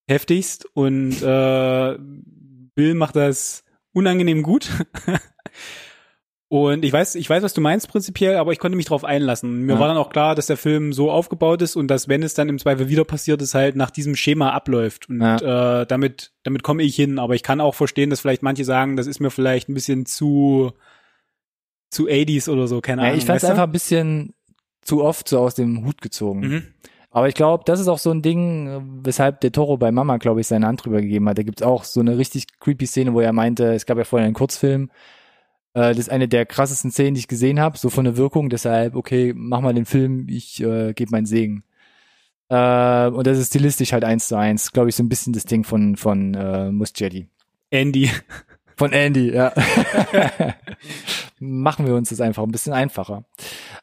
heftigst und äh, Bill macht das unangenehm gut. Und ich weiß, ich weiß, was du meinst prinzipiell, aber ich konnte mich drauf einlassen. Mir Ja. war dann auch klar, dass der Film so aufgebaut ist und dass, wenn es dann im Zweifel wieder passiert ist, halt nach diesem Schema abläuft. Und äh, damit, damit komme ich hin. Aber ich kann auch verstehen, dass vielleicht manche sagen, das ist mir vielleicht ein bisschen zu zu 80s oder so, keine Ja, Ahnung. ich fand es einfach ein bisschen zu oft so aus dem Hut gezogen. Mhm. Aber ich glaube, das ist auch so ein Ding, weshalb der Toro bei Mama, glaube ich, seine Hand drüber gegeben hat. Da gibt's auch so eine richtig creepy Szene, wo er meinte, es gab ja vorher einen Kurzfilm, äh, das ist eine der krassesten Szenen, die ich gesehen habe, so von der Wirkung. Deshalb, okay, mach mal den Film, ich äh, gebe meinen Segen. Äh, und das ist stilistisch halt eins zu eins, glaube ich, so ein bisschen das Ding von von äh, Muschietti. Andy. Von Andy, ja. Machen wir uns das einfach ein bisschen einfacher.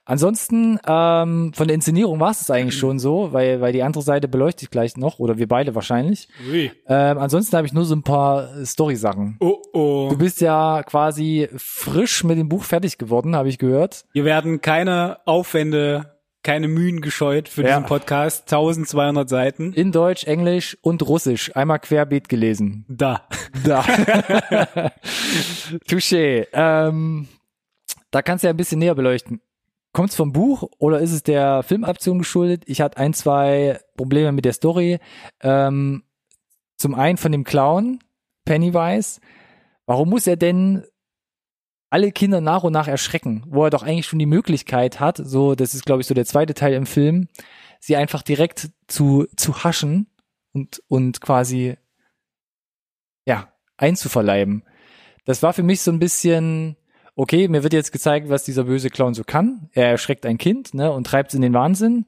Ansonsten, ähm, von der Inszenierung war es das eigentlich schon so, weil, weil die andere Seite beleuchte ich gleich noch, oder wir beide wahrscheinlich. Ui. Ähm, ansonsten habe ich nur so ein paar Story-Sachen. Oh oh. Du bist ja quasi frisch mit dem Buch fertig geworden, habe ich gehört. Hier werden keine Aufwände, keine Mühen gescheut für Ja. diesen Podcast. 1200 Seiten. In Deutsch, Englisch und Russisch. Einmal querbeet gelesen. Da. Da. Touché. Ähm, da kannst du ja ein bisschen näher beleuchten. Kommt es vom Buch oder ist es der Filmadaption geschuldet? Ich hatte ein, zwei Probleme mit der Story. Ähm, zum einen von dem Clown, Pennywise. Warum muss er denn alle Kinder nach und nach erschrecken, wo er doch eigentlich schon die Möglichkeit hat, so, das ist glaube ich so der zweite Teil im Film, sie einfach direkt zu, zu haschen und, und quasi, ja, einzuverleiben. Das war für mich so ein bisschen, okay, mir wird jetzt gezeigt, was dieser böse Clown so kann. Er erschreckt ein Kind, ne, und treibt es in den Wahnsinn.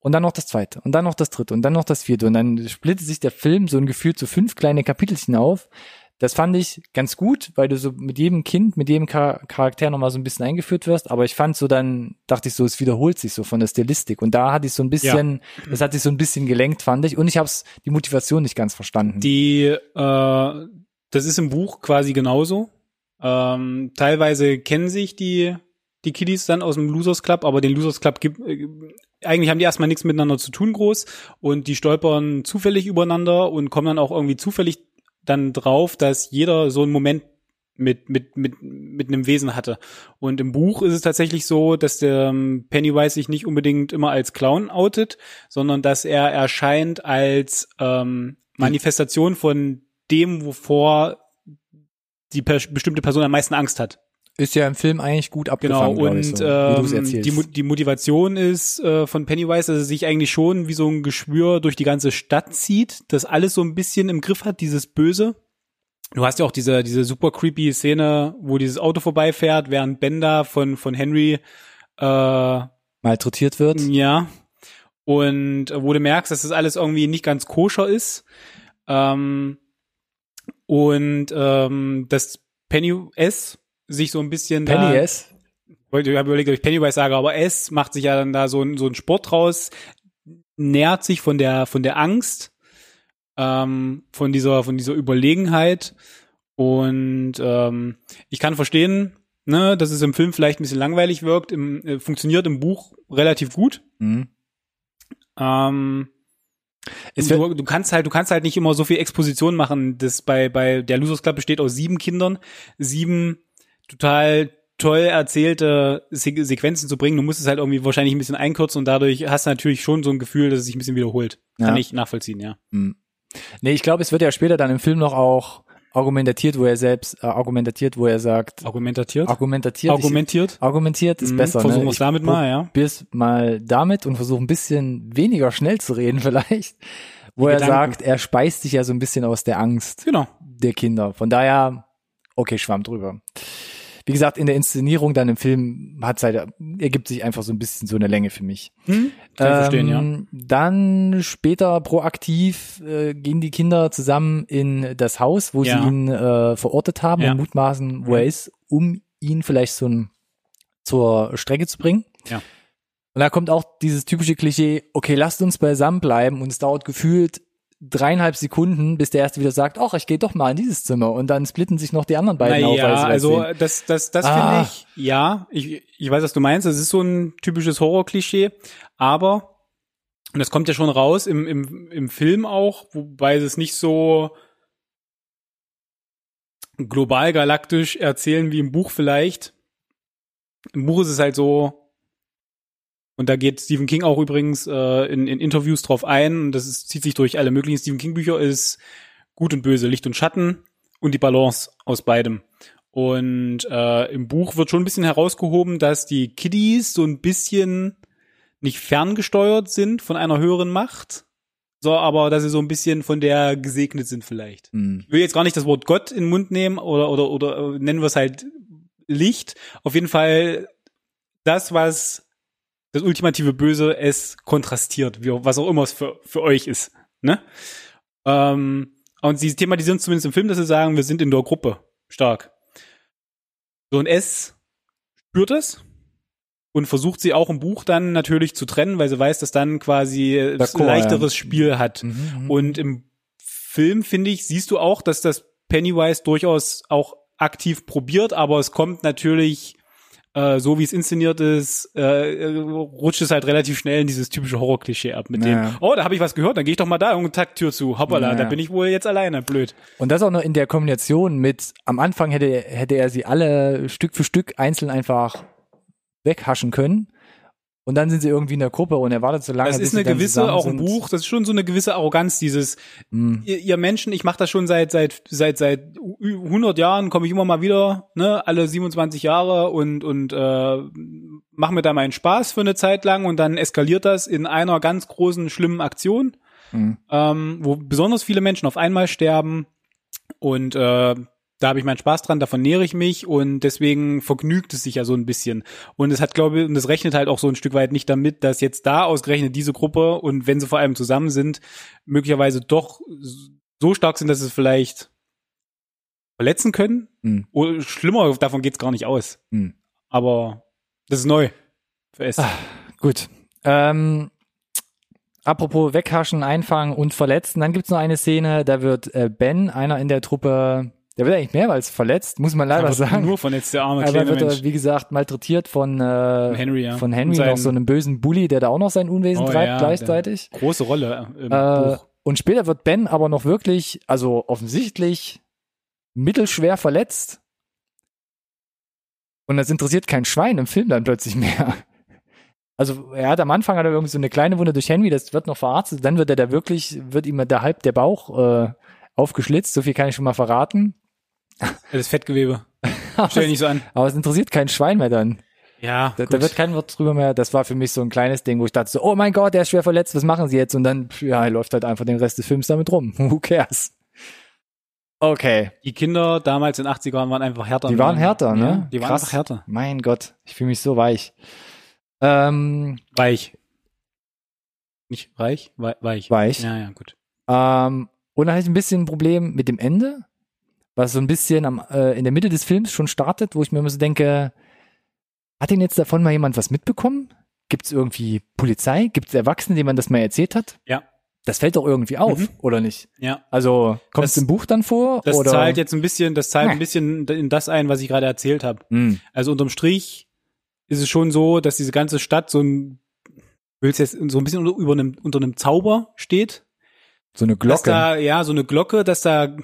Und dann noch das zweite, und dann noch das dritte, und dann noch das vierte. Und dann splittet sich der Film so ein Gefühl zu fünf kleine Kapitelchen auf. Das fand ich ganz gut, weil du so mit jedem Kind, mit jedem Char Charakter nochmal so ein bisschen eingeführt wirst. Aber ich fand so dann, dachte ich so, es wiederholt sich so von der Stilistik. Und da hatte ich so ein bisschen, das hat sich so ein bisschen gelenkt, fand ich. Und ich habe die Motivation nicht ganz verstanden. Die, äh, das ist im Buch quasi genauso. Ähm, teilweise kennen sich die, die Kiddies dann aus dem Losers Club, aber den Losers Club gibt, äh, eigentlich haben die erstmal nichts miteinander zu tun groß und die stolpern zufällig übereinander und kommen dann auch irgendwie zufällig dann drauf, dass jeder so einen Moment mit, mit, mit, mit einem Wesen hatte. Und im Buch ist es tatsächlich so, dass der ähm, Pennywise sich nicht unbedingt immer als Clown outet, sondern dass er erscheint als ähm, Manifestation von dem, wovor die per bestimmte Person am meisten Angst hat. Ist ja im Film eigentlich gut Genau, abgefangen, glaub und so, ähm, erzählst. die, die Motivation ist äh, von Pennywise, dass er sich eigentlich schon wie so ein Geschwür durch die ganze Stadt zieht, das alles so ein bisschen im Griff hat, dieses Böse. Du hast ja auch diese, diese super creepy Szene, wo dieses Auto vorbeifährt, während Bender von, von Henry äh, Malträtiert wird. ja. Und äh, wo du merkst, dass das alles irgendwie nicht ganz koscher ist. Ähm, und ähm, dass Penny S sich so ein bisschen da, Penny S. wollte ich habe überlegt, ob ich Pennywise sage, aber S macht sich ja dann da so ein so ein Sport draus, nährt sich von der von der Angst, ähm, von dieser von dieser Überlegenheit und ähm, ich kann verstehen, ne, dass es im Film vielleicht ein bisschen langweilig wirkt, im, äh, funktioniert im Buch relativ gut. Mhm. Ähm, du, du kannst halt, du kannst halt nicht immer so viel Exposition machen. Das bei, bei der Losers Club besteht aus sieben Kindern, sieben total toll erzählte Se Sequenzen zu bringen. Du musst es halt irgendwie wahrscheinlich ein bisschen einkürzen und dadurch hast du natürlich schon so ein Gefühl, dass es sich ein bisschen wiederholt. Kann Ja. ich nachvollziehen, ja. Mhm. Nee, ich glaube, es wird ja später dann im Film noch auch argumentiert, wo er selbst äh, argumentiert, wo er sagt, Argumentiert? argumentiert, Argumentiert? ich, argumentiert ist Mhm, besser. Versuchen ne? wir es damit mal, ja. probier's mal damit und versuche ein bisschen weniger schnell zu reden vielleicht, wo er Gedanken. sagt, er speist sich ja so ein bisschen aus der Angst Genau. der Kinder. Von daher, okay, schwamm drüber. Wie gesagt, in der Inszenierung dann im Film hat halt, ergibt sich einfach so ein bisschen so eine Länge für mich. Hm? Kann ich verstehen, ja. Ähm, Dann später proaktiv äh, gehen die Kinder zusammen in das Haus, wo Ja. sie ihn äh, verortet haben Ja. und mutmaßen, wo er ist, um ihn vielleicht so ein, zur Strecke zu bringen. Ja. Und da kommt auch dieses typische Klischee, okay, lasst uns beisammen bleiben und es dauert gefühlt dreieinhalb Sekunden, bis der erste wieder sagt, ach, ich gehe doch mal in dieses Zimmer und dann splitten sich noch die anderen beiden auf. Naja, sie was also sehen. das, das, das Ah. finde ich, ja, ich, ich weiß, was du meinst, das ist so ein typisches Horror-Klischee, aber, und das kommt ja schon raus im, im, im Film auch, wobei sie es nicht so global galaktisch erzählen wie im Buch vielleicht. Im Buch ist es halt so, und da geht Stephen King auch übrigens äh, in, in Interviews drauf ein, und das ist, zieht sich durch alle möglichen Stephen King Bücher, ist Gut und Böse, Licht und Schatten und die Balance aus beidem. Und äh, im Buch wird schon ein bisschen herausgehoben, dass die Kiddies so ein bisschen nicht ferngesteuert sind von einer höheren Macht, so aber dass sie so ein bisschen von der gesegnet sind vielleicht. Hm. Ich will jetzt gar nicht das Wort Gott in den Mund nehmen oder oder oder äh, nennen wir es halt Licht. Auf jeden Fall das, was das ultimative Böse es kontrastiert, wie, was auch immer es für, für euch ist. Ne? Ähm, und sie thematisieren es zumindest im Film, dass sie sagen, wir sind in der Gruppe stark. So ein S spürt es und versucht sie auch im Buch dann natürlich zu trennen, weil sie weiß, dass dann quasi ein leichteres. Spiel hat. Mhm. Und im Film, finde ich, siehst du auch, dass das Pennywise durchaus auch aktiv probiert, aber es kommt natürlich, äh, so wie es inszeniert ist, äh, rutscht es halt relativ schnell in dieses typische Horror-Klischee ab mit Ja. dem, oh, da habe ich was gehört, dann gehe ich doch mal da irgendeine Takttür zu, hoppala, Ja. da bin ich wohl jetzt alleine, blöd. Und das auch noch in der Kombination mit, am Anfang hätte, hätte er sie alle Stück für Stück einzeln einfach weghaschen können. Und dann sind sie irgendwie in der Gruppe und er wartet so lange. Das ist eine gewisse, auch sind. Buch, das ist schon so eine gewisse Arroganz, dieses, Mm. ihr, ihr Menschen, ich mache das schon seit seit seit seit 100 Jahren, komme ich immer mal wieder, ne, alle 27 Jahre und und äh, mache mir da meinen Spaß für eine Zeit lang und dann eskaliert das in einer ganz großen schlimmen Aktion, Mhm. ähm, wo besonders viele Menschen auf einmal sterben und äh, da habe ich meinen Spaß dran, davon nähere ich mich und deswegen vergnügt es sich ja so ein bisschen. Und es hat, glaube ich, und es rechnet halt auch so ein Stück weit nicht damit, dass jetzt da ausgerechnet diese Gruppe und wenn sie vor allem zusammen sind, möglicherweise doch so stark sind, dass sie es vielleicht verletzen können. Mhm. Oder schlimmer, davon geht's gar nicht aus. Mhm. Aber das ist neu für es. Ah, gut. Ähm, apropos weghaschen, einfangen und verletzen. Dann gibt's noch eine Szene, da wird äh, Ben, einer in der Truppe, der wird eigentlich mehrmals verletzt, muss man leider Aber sagen. Nur von jetzt der arme Aber kleine wird Mensch. er, wie gesagt, malträtiert von, äh, Henry, ja. von Henry, noch so einem bösen Bully, der da auch noch sein Unwesen Oh, treibt ja, gleichzeitig. Große Rolle im Äh, Buch. und später wird Ben aber noch wirklich, also offensichtlich mittelschwer verletzt. Und das interessiert kein Schwein im Film dann plötzlich mehr. Also er hat am Anfang hat er irgendwie so eine kleine Wunde durch Henry, das wird noch verarztet, dann wird er da wirklich, wird ihm der halb der Bauch äh, aufgeschlitzt, so viel kann ich schon mal verraten. Das Fettgewebe. Stell nicht so an. aber es interessiert kein Schwein mehr dann. Ja, Da, da wird kein Wort drüber mehr. Das war für mich so ein kleines Ding, wo ich dachte so, oh mein Gott, der ist schwer verletzt, was machen sie jetzt? Und dann, ja, läuft halt einfach den Rest des Films damit rum. Who cares? Okay. Die Kinder damals in den 80ern waren einfach härter. Die waren härter, ne? Ja, die waren Krass. einfach härter. Mein Gott, ich fühle mich so weich. Ähm, Weich. Nicht reich? We weich. Weich. Ja, ja, gut. ähm, und dann hatte ich ein bisschen ein Problem mit dem Ende, was so ein bisschen am, äh, in der Mitte des Films schon startet, wo ich mir immer so denke, hat denn jetzt davon mal jemand was mitbekommen? Gibt es irgendwie Polizei? Gibt es Erwachsene, denen man das mal erzählt hat? Ja. Das fällt doch irgendwie auf, Mhm. oder nicht? Ja. Also kommt es im Buch dann vor? Das oder? zahlt jetzt ein bisschen, das zahlt Ja. ein bisschen in das ein, was ich gerade erzählt habe. Hm. Also unterm Strich ist es schon so, dass diese ganze Stadt so ein, willst jetzt so ein bisschen unter, über einem, unter einem Zauber steht. So eine Dass Glocke. da, ja, so eine Glocke, dass da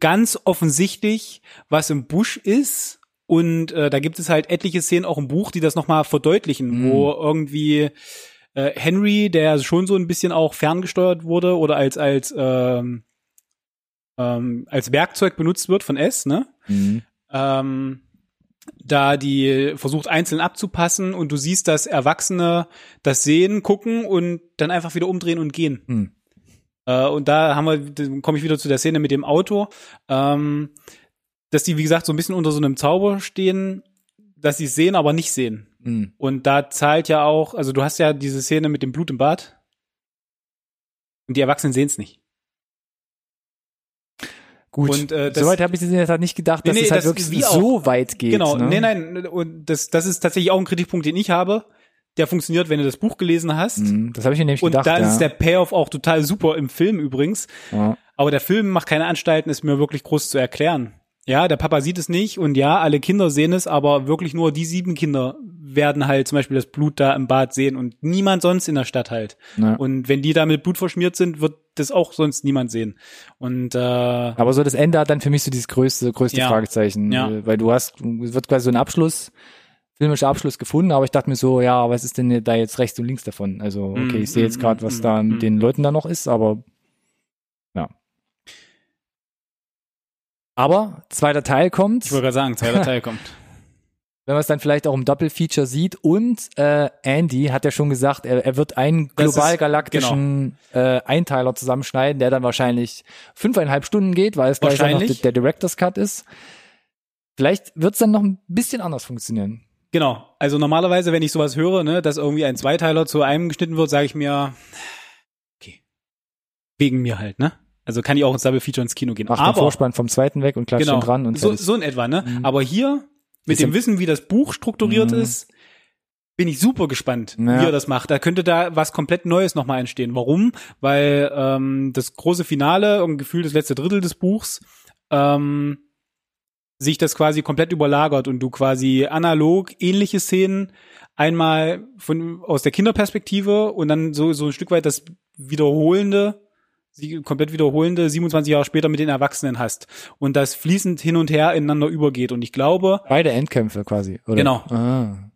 ganz offensichtlich was im Busch ist. Und äh, da gibt es halt etliche Szenen auch im Buch, die das nochmal verdeutlichen, Mhm. wo irgendwie äh, Henry, der schon so ein bisschen auch ferngesteuert wurde oder als als ähm, ähm, als Werkzeug benutzt wird von S, ne? Hm. ähm, da die versucht einzeln abzupassen und du siehst, dass Erwachsene das sehen, gucken und dann einfach wieder umdrehen und gehen. Hm. Äh, und da haben wir, komme ich wieder zu der Szene mit dem Auto, ähm, dass die, wie gesagt, so ein bisschen unter so einem Zauber stehen, dass sie es sehen, aber nicht sehen. Hm. Und da zahlt ja auch, also du hast ja diese Szene mit dem Blut im Bad und die Erwachsenen sehen es nicht. Gut. Und, äh, das- Soweit habe ich der Tat nicht gedacht, dass Nee, nee, es halt das- wirklich so weit geht. Genau, ne? nee, nein, und das, das ist tatsächlich auch ein Kritikpunkt, den ich habe. Der funktioniert, wenn du das Buch gelesen hast. Hm, Das habe ich mir nämlich Und gedacht. da ja. ist der Payoff auch total super im Film übrigens. ja. Aber der Film macht keine Anstalten, es mir wirklich groß zu erklären. Ja, der Papa sieht es nicht und ja, alle Kinder sehen es, aber wirklich nur die sieben Kinder werden halt zum Beispiel das Blut da im Bad sehen und niemand sonst in der Stadt halt. Ja. Und wenn die da mit Blut verschmiert sind, wird das auch sonst niemand sehen. Und äh, Aber so das Ende hat dann für mich so dieses größte, größte Ja. Fragezeichen. Ja. Weil du hast, es wird quasi so ein Abschluss, filmischer Abschluss gefunden, aber ich dachte mir so, ja, was ist denn da jetzt rechts und links davon? Also, okay, Mm, ich sehe jetzt mm, gerade, mm, was da mit den Leuten da noch ist, aber ja. Aber zweiter Teil kommt, ich wollte gerade sagen, zweiter Teil kommt. wenn man es dann vielleicht auch im Doppelfeature sieht und äh, Andy hat ja schon gesagt, er, er wird einen Das ist- global galaktischen äh, Einteiler zusammenschneiden, der dann wahrscheinlich fünfeinhalb Stunden geht, weil es gleich noch der Director's Cut ist. Vielleicht wird es dann noch ein bisschen anders funktionieren. Genau. Also normalerweise, wenn ich sowas höre, ne, dass irgendwie ein Zweiteiler zu einem geschnitten wird, sage ich mir, okay, wegen mir halt, ne? Also kann ich auch ins Double Feature ins Kino gehen. Macht den Aber Vorspann vom zweiten weg und klatscht genau, dran und so, so in etwa, ne? Mhm. Aber hier mit dem Wissen, wie das Buch strukturiert Mhm. ist, bin ich super gespannt, Ja. wie er das macht. Da könnte da was komplett Neues nochmal entstehen. Warum? Weil ähm, das große Finale und Gefühl das letzte Drittel des Buchs ähm, sich das quasi komplett überlagert und du quasi analog ähnliche Szenen einmal von aus der Kinderperspektive und dann so so ein Stück weit das wiederholende sie komplett wiederholende 27 Jahre später mit den Erwachsenen hast und das fließend hin und her ineinander übergeht und ich glaube Beide Endkämpfe quasi, oder? Genau. Ah.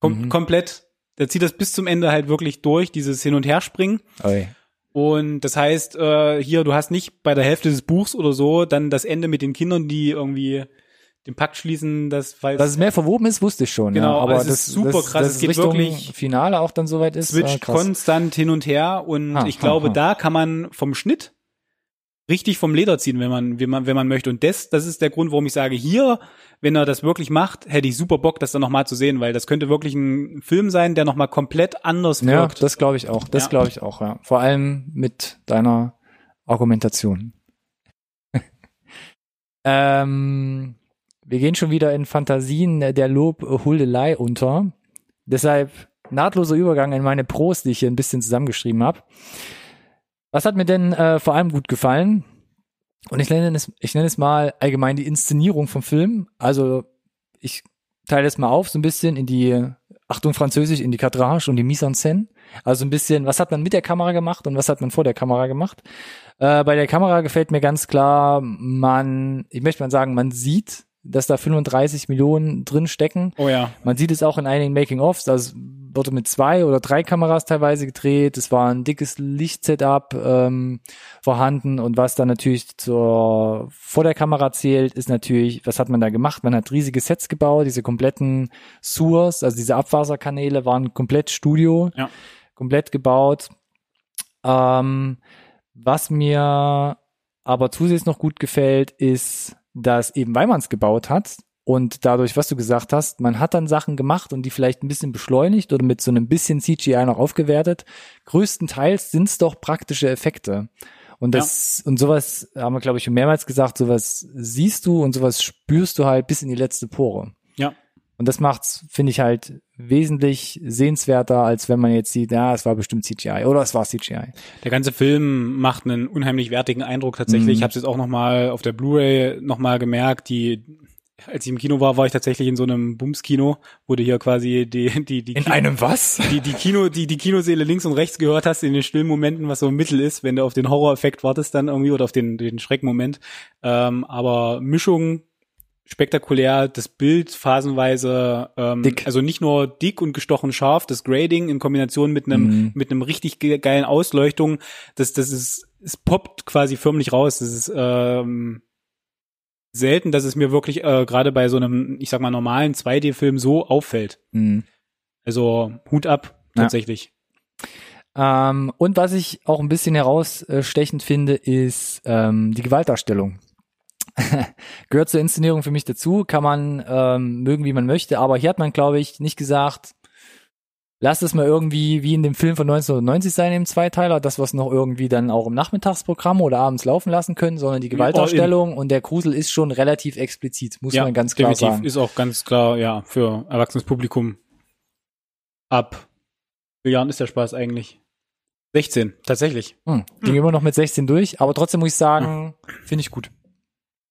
kom Mhm. komplett der zieht das bis zum Ende halt wirklich durch dieses Hin und Herspringen Oi. Und das heißt, äh, hier, du hast nicht bei der Hälfte des Buchs oder so dann das Ende mit den Kindern, die irgendwie den Pakt schließen, das weil Dass es mehr verwoben ist, wusste ich schon. Genau, ja. aber es ist das, super das, krass. Dass Es es geht Richtung wirklich- Finale auch dann soweit ist. switcht ah, konstant hin und her und Ha, ich glaube, ha. da kann man vom Schnitt richtig vom Leder ziehen, wenn man, wenn man, wenn man möchte. Und das, das ist der Grund, warum ich sage, hier, wenn er das wirklich macht, hätte ich super Bock, das dann nochmal zu sehen, weil das könnte wirklich ein Film sein, der nochmal komplett anders Ja, wirkt. das glaube ich auch. Das Ja. glaube ich auch, ja. Vor allem mit deiner Argumentation. ähm, wir gehen schon wieder in Fantasien der Lobhuldelei unter. Deshalb nahtloser Übergang in meine Pros, die ich hier ein bisschen zusammengeschrieben habe. Was hat mir denn äh, vor allem gut gefallen? Und ich nenne es, ich nenne es mal allgemein die Inszenierung vom Film. Also ich teile es mal auf so ein bisschen in die Achtung Französisch in die Kadrage und die Mise en scène. Also ein bisschen, was hat man mit der Kamera gemacht und was hat man vor der Kamera gemacht. Äh, bei der Kamera gefällt mir ganz klar, man, ich möchte mal sagen, man sieht, dass da 35 Millionen drin stecken. Oh ja. Man sieht es auch in einigen Making-ofs, also wurde mit zwei oder drei Kameras teilweise gedreht. Es war ein dickes Lichtsetup ähm, vorhanden und was dann natürlich zur vor der Kamera zählt, ist natürlich, was hat man da gemacht? Man hat riesige Sets gebaut, diese kompletten Sewers, also diese Abwasserkanäle waren komplett Studio, Ja. komplett gebaut. Ähm, was mir aber zusätzlich noch gut gefällt, ist, dass eben weil man es gebaut hat Und dadurch, was du gesagt hast, man hat dann Sachen gemacht und die vielleicht ein bisschen beschleunigt oder mit so einem bisschen CGI noch aufgewertet. Größtenteils sind es doch praktische Effekte. Und das, ja. und sowas haben wir, glaube ich, schon mehrmals gesagt, sowas siehst du und sowas spürst du halt bis in die letzte Pore. Ja. Und das macht's, finde ich halt wesentlich sehenswerter, als wenn man jetzt sieht, ja, es war bestimmt CGI oder es war CGI. Der ganze Film macht einen unheimlich wertigen Eindruck tatsächlich. Mhm. Ich habe es jetzt auch noch mal auf der Blu-ray noch mal gemerkt, die als ich im Kino war, war ich tatsächlich in so einem Bums-Kino, wurde hier quasi die, die, die In Kino, einem was? Die, die Kino, die, die Kinoseele links und rechts gehört hast in den stillen Momenten, was so ein Mittel ist, wenn du auf den Horror-Effekt wartest dann irgendwie oder auf den, den Schreckmoment. Ähm, aber Mischung spektakulär, das Bild phasenweise, ähm, dick. also nicht nur dick und gestochen scharf, das Grading in Kombination mit einem, mhm. mit einem richtig geilen Ausleuchtung, das, das ist, es poppt quasi förmlich raus. Das ist, ähm, selten, dass es mir wirklich äh, gerade bei so einem, ich sag mal, normalen 2D-Film so auffällt. Mhm. Also Hut ab, tatsächlich. Ja. Ähm, und was ich auch ein bisschen herausstechend finde, ist ähm, die Gewaltdarstellung. Gehört zur Inszenierung für mich dazu, kann man ähm, mögen, wie man möchte, aber hier hat man, glaube ich, nicht gesagt, Lass es mal irgendwie wie in dem Film von 1990 sein, im Zweiteiler, das was noch irgendwie dann auch im Nachmittagsprogramm oder abends laufen lassen können, sondern die Gewaltdarstellung und der Grusel ist schon relativ explizit, muss ja, man ganz klar definitiv sagen. Ist auch ganz klar, ja, für erwachsenes Publikum. Ab wie Jahren ist der Spaß eigentlich? 16, tatsächlich. Hm, ging hm. immer noch mit 16 durch, aber trotzdem muss ich sagen, hm. finde ich gut.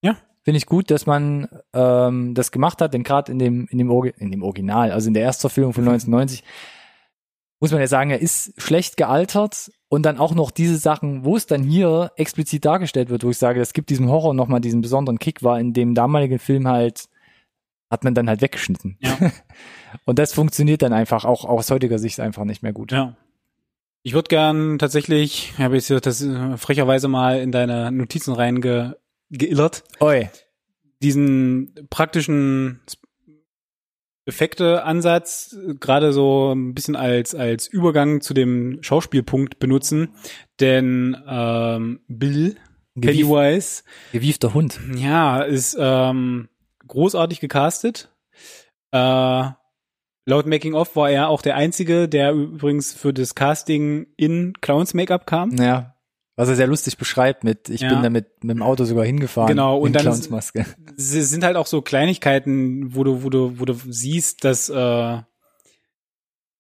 Ja. Finde ich gut, dass man ähm, das gemacht hat, denn gerade in dem, in, dem in dem Original, also in der Erstverfilmung von 1990, muss man ja sagen, er ist schlecht gealtert und dann auch noch diese Sachen, wo es dann hier explizit dargestellt wird, wo ich sage, das gibt diesem Horror nochmal diesen besonderen Kick, war in dem damaligen Film halt, hat man dann halt weggeschnitten. Ja. und das funktioniert dann einfach auch aus heutiger Sicht einfach nicht mehr gut. Ja. Ich würde gern tatsächlich, habe ich das äh, frecherweise mal in deine Notizen reingeillert. Oi. Diesen praktischen Effekte-Ansatz gerade so ein bisschen als als Übergang zu dem Schauspielpunkt benutzen, denn ähm, Bill Gewief, Pennywise, gewiefter Hund, ja, ist ähm, großartig gecastet. Äh, laut Making of war er auch der einzige, der übrigens für das Casting in Clowns Make-up kam. Ja was er sehr lustig beschreibt mit, ich ja. bin damit mit dem Auto sogar hingefahren. Genau, und dann Clownsmaske. sind halt auch so Kleinigkeiten, wo du, wo du, wo du siehst, dass äh,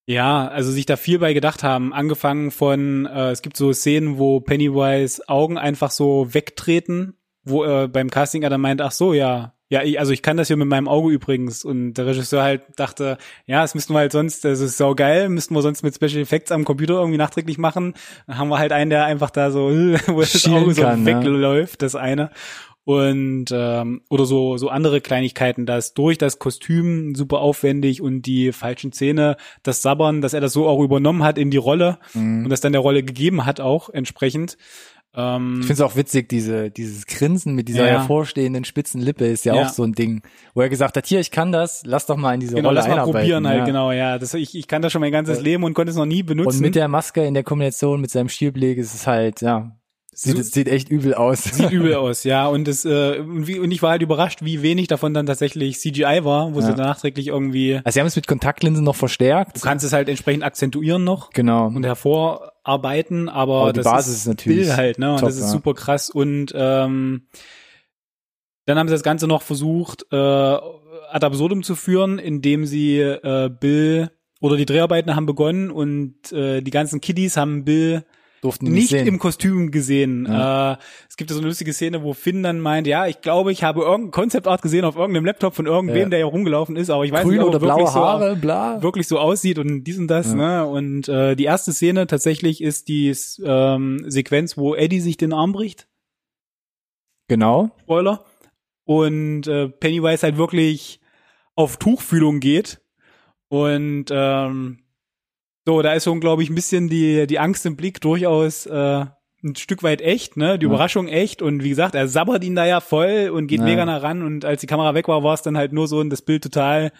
ja, also sich da viel bei gedacht haben. Angefangen von, äh, es gibt so Szenen, wo Pennywise Augen einfach so wegtreten, wo äh, beim Casting er dann meint, ach so, ja, ja, ich, also ich kann das hier mit meinem Auge übrigens. Und der Regisseur halt dachte, ja, das müssten wir halt sonst, das ist sau geil, müssten wir sonst mit Special Effects am Computer irgendwie nachträglich machen. Dann haben wir halt einen, der einfach da so, wo das Auge so kann, wegläuft, das eine. Und ähm, oder so so andere Kleinigkeiten, dass durch das Kostüm super aufwendig und die falschen Zähne, das Sabbern, dass er das so auch übernommen hat in die Rolle mhm. und das dann der Rolle gegeben hat auch entsprechend. Ähm, ich finde es auch witzig, diese, dieses Grinsen mit dieser ja. hervorstehenden spitzen Lippe ist ja, ja, auch so ein Ding, wo er gesagt hat, hier, ich kann das, lass doch mal in diese genau, Rolle lass mal probieren halt, ja. genau, ja. Das, ich, ich kann das schon mein ganzes Leben und konnte es noch nie benutzen. Und mit der Maske in der Kombination mit seinem Stilblick ist es halt, ja, Sieht, sieht echt übel aus. Sieht übel aus, ja. Und es äh, und, wie, und ich war halt überrascht, wie wenig davon dann tatsächlich CGI war, wo ja. sie nachträglich irgendwie. Also sie haben es mit Kontaktlinsen noch verstärkt. Du kannst es halt entsprechend akzentuieren noch. Genau. Und hervorarbeiten, aber, aber die das Basis ist, ist natürlich Bild halt, ne? Und top, das ist ja. super krass. Und ähm, dann haben sie das Ganze noch versucht, äh, ad absurdum zu führen, indem sie äh, Bill oder die Dreharbeiten haben begonnen und äh, die ganzen Kiddies haben Bill Durften nicht, nicht im Kostüm gesehen. Ja. Äh, es gibt so eine lustige Szene, wo Finn dann meint, ja, ich glaube, ich habe irgendein Konzeptart gesehen auf irgendeinem Laptop von irgendwem, ja. der hier rumgelaufen ist, aber ich weiß Grün nicht, ob oder blaue so, bla. wirklich so aussieht und dies und das. Ja. Ne? Und äh, die erste Szene tatsächlich ist die ähm, Sequenz, wo Eddie sich den Arm bricht. Genau. Spoiler. Und äh, Pennywise halt wirklich auf Tuchfühlung geht und ähm, so, da ist so, glaube ich, ein bisschen die, die Angst im Blick durchaus äh, ein Stück weit echt, ne? Die ja. Überraschung echt. Und wie gesagt, er sabbert ihn da ja voll und geht ja. mega nah ran. Und als die Kamera weg war, war es dann halt nur so und das Bild total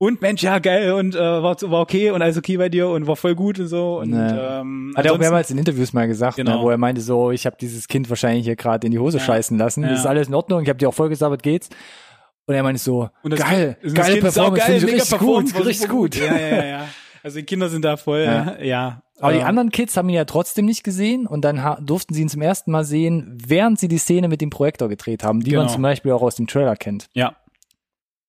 und Mensch, ja geil und äh, war, war okay und alles okay bei dir und war voll gut und so. Und, ja. ähm, Hat er auch mehrmals in Interviews mal gesagt, ne, genau. ne, wo er meinte so, ich habe dieses Kind wahrscheinlich hier gerade in die Hose scheißen lassen. Ist alles in Ordnung, ich habe dir auch voll gesabbert, geht's. Und er meinte so, geil, geile Kind ist auch Performance, geil, finde ich mega richtig gut, richtig gut. Ja, ja, ja. Also die Kinder sind da voll, Ja. ja. Aber die Ähm, anderen Kids haben ihn ja trotzdem nicht gesehen und dann durften sie ihn zum ersten Mal sehen, während sie die Szene mit dem Projektor gedreht haben, die man Genau. zum Beispiel auch aus dem Trailer kennt. Ja.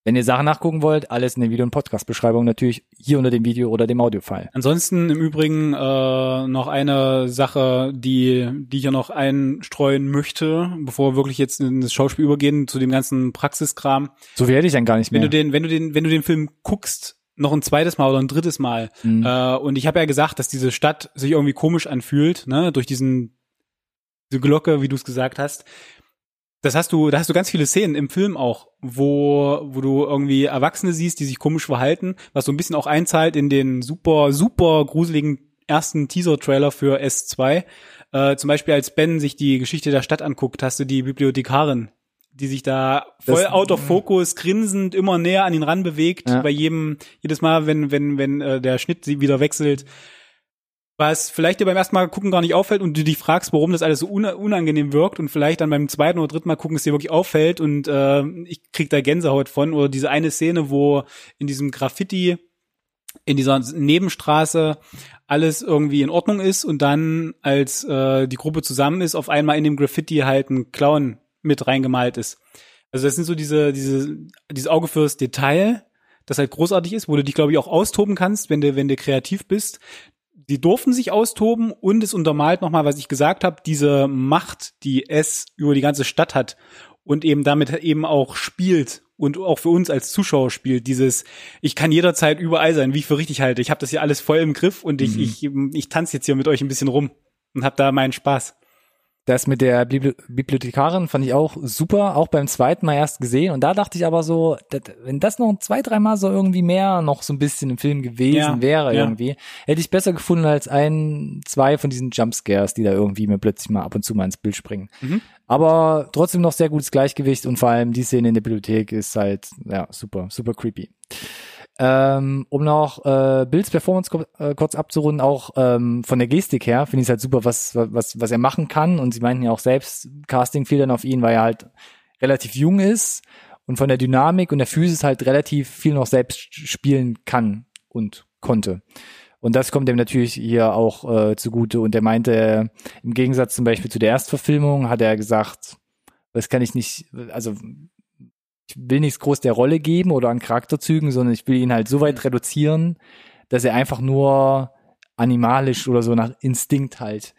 Wenn ihr Sachen nachgucken wollt, alles in der Video- und Podcast-Beschreibung natürlich hier unter dem Video oder dem Audiofile. Ansonsten im Übrigen äh, noch eine Sache, die, die ich ja noch einstreuen möchte, bevor wir wirklich jetzt in das Schauspiel übergehen, zu dem ganzen Praxiskram. So werde ich dann gar nicht Wenn mehr. du den, wenn du den, wenn du den Film guckst, noch ein zweites Mal oder ein drittes Mal, Mhm. äh, und ich habe ja gesagt, dass diese Stadt sich irgendwie komisch anfühlt, ne, durch diesen diese Glocke, wie du es gesagt hast. Das hast du, da hast du ganz viele Szenen im Film auch, wo, wo du irgendwie Erwachsene siehst, die sich komisch verhalten, was so ein bisschen auch einzahlt in den super, super gruseligen ersten Teaser-Trailer für S2. Äh, zum Beispiel, als Ben sich die Geschichte der Stadt anguckt, hast du die Bibliothekarin, die sich da voll Das- out of focus, grinsend immer näher an ihn ran bewegt, Ja. bei jedem, jedes Mal, wenn, wenn, wenn äh, der Schnitt sie wieder wechselt was vielleicht dir beim ersten Mal gucken gar nicht auffällt und du dich fragst, warum das alles so una- unangenehm wirkt und vielleicht dann beim zweiten oder dritten Mal gucken es dir wirklich auffällt und äh, ich krieg da Gänsehaut von oder diese eine Szene, wo in diesem Graffiti in dieser Nebenstraße alles irgendwie in Ordnung ist und dann als äh, die Gruppe zusammen ist, auf einmal in dem Graffiti halt ein Clown mit reingemalt ist. Also das sind so diese diese dieses Auge fürs Detail, das halt großartig ist, wo du dich glaube ich auch austoben kannst, wenn du wenn du kreativ bist die durften sich austoben und es untermalt nochmal, was ich gesagt habe, diese Macht, die es über die ganze Stadt hat und eben damit eben auch spielt und auch für uns als Zuschauer spielt, dieses, ich kann jederzeit überall sein, wie ich für richtig halte. Ich habe das hier alles voll im Griff und ich, ich, ich tanze jetzt hier mit euch ein bisschen rum und habe da meinen Spaß. Das mit der Bibli Bibliothekarin fand ich auch super, auch beim zweiten Mal erst gesehen. Und da dachte ich aber so, dat, wenn das noch zwei, dreimal so irgendwie mehr noch so ein bisschen im Film gewesen Ja, wäre ja. irgendwie, hätte ich besser gefunden als ein, zwei von diesen Jumpscares, die da irgendwie mir plötzlich mal ab und zu mal ins Bild springen. Mhm. Aber trotzdem noch sehr gutes Gleichgewicht und vor allem die Szene in der Bibliothek ist halt, ja, super, super creepy. Ähm, um noch äh, Bills Performance äh, kurz abzurunden, auch ähm, von der Gestik her finde ich es halt super, was, was, was er machen kann. Und sie meinten ja auch selbst, Casting fiel dann auf ihn, weil er halt relativ jung ist und von der Dynamik und der Physis halt relativ viel noch selbst spielen kann und konnte. Und das kommt ihm natürlich hier auch äh, zugute. Und er meinte, äh, im Gegensatz zum Beispiel zu der Erstverfilmung, hat er gesagt, das kann ich nicht, also ich will nichts groß der Rolle geben oder an Charakterzügen, sondern ich will ihn halt so weit reduzieren, dass er einfach nur animalisch oder so nach Instinkt halt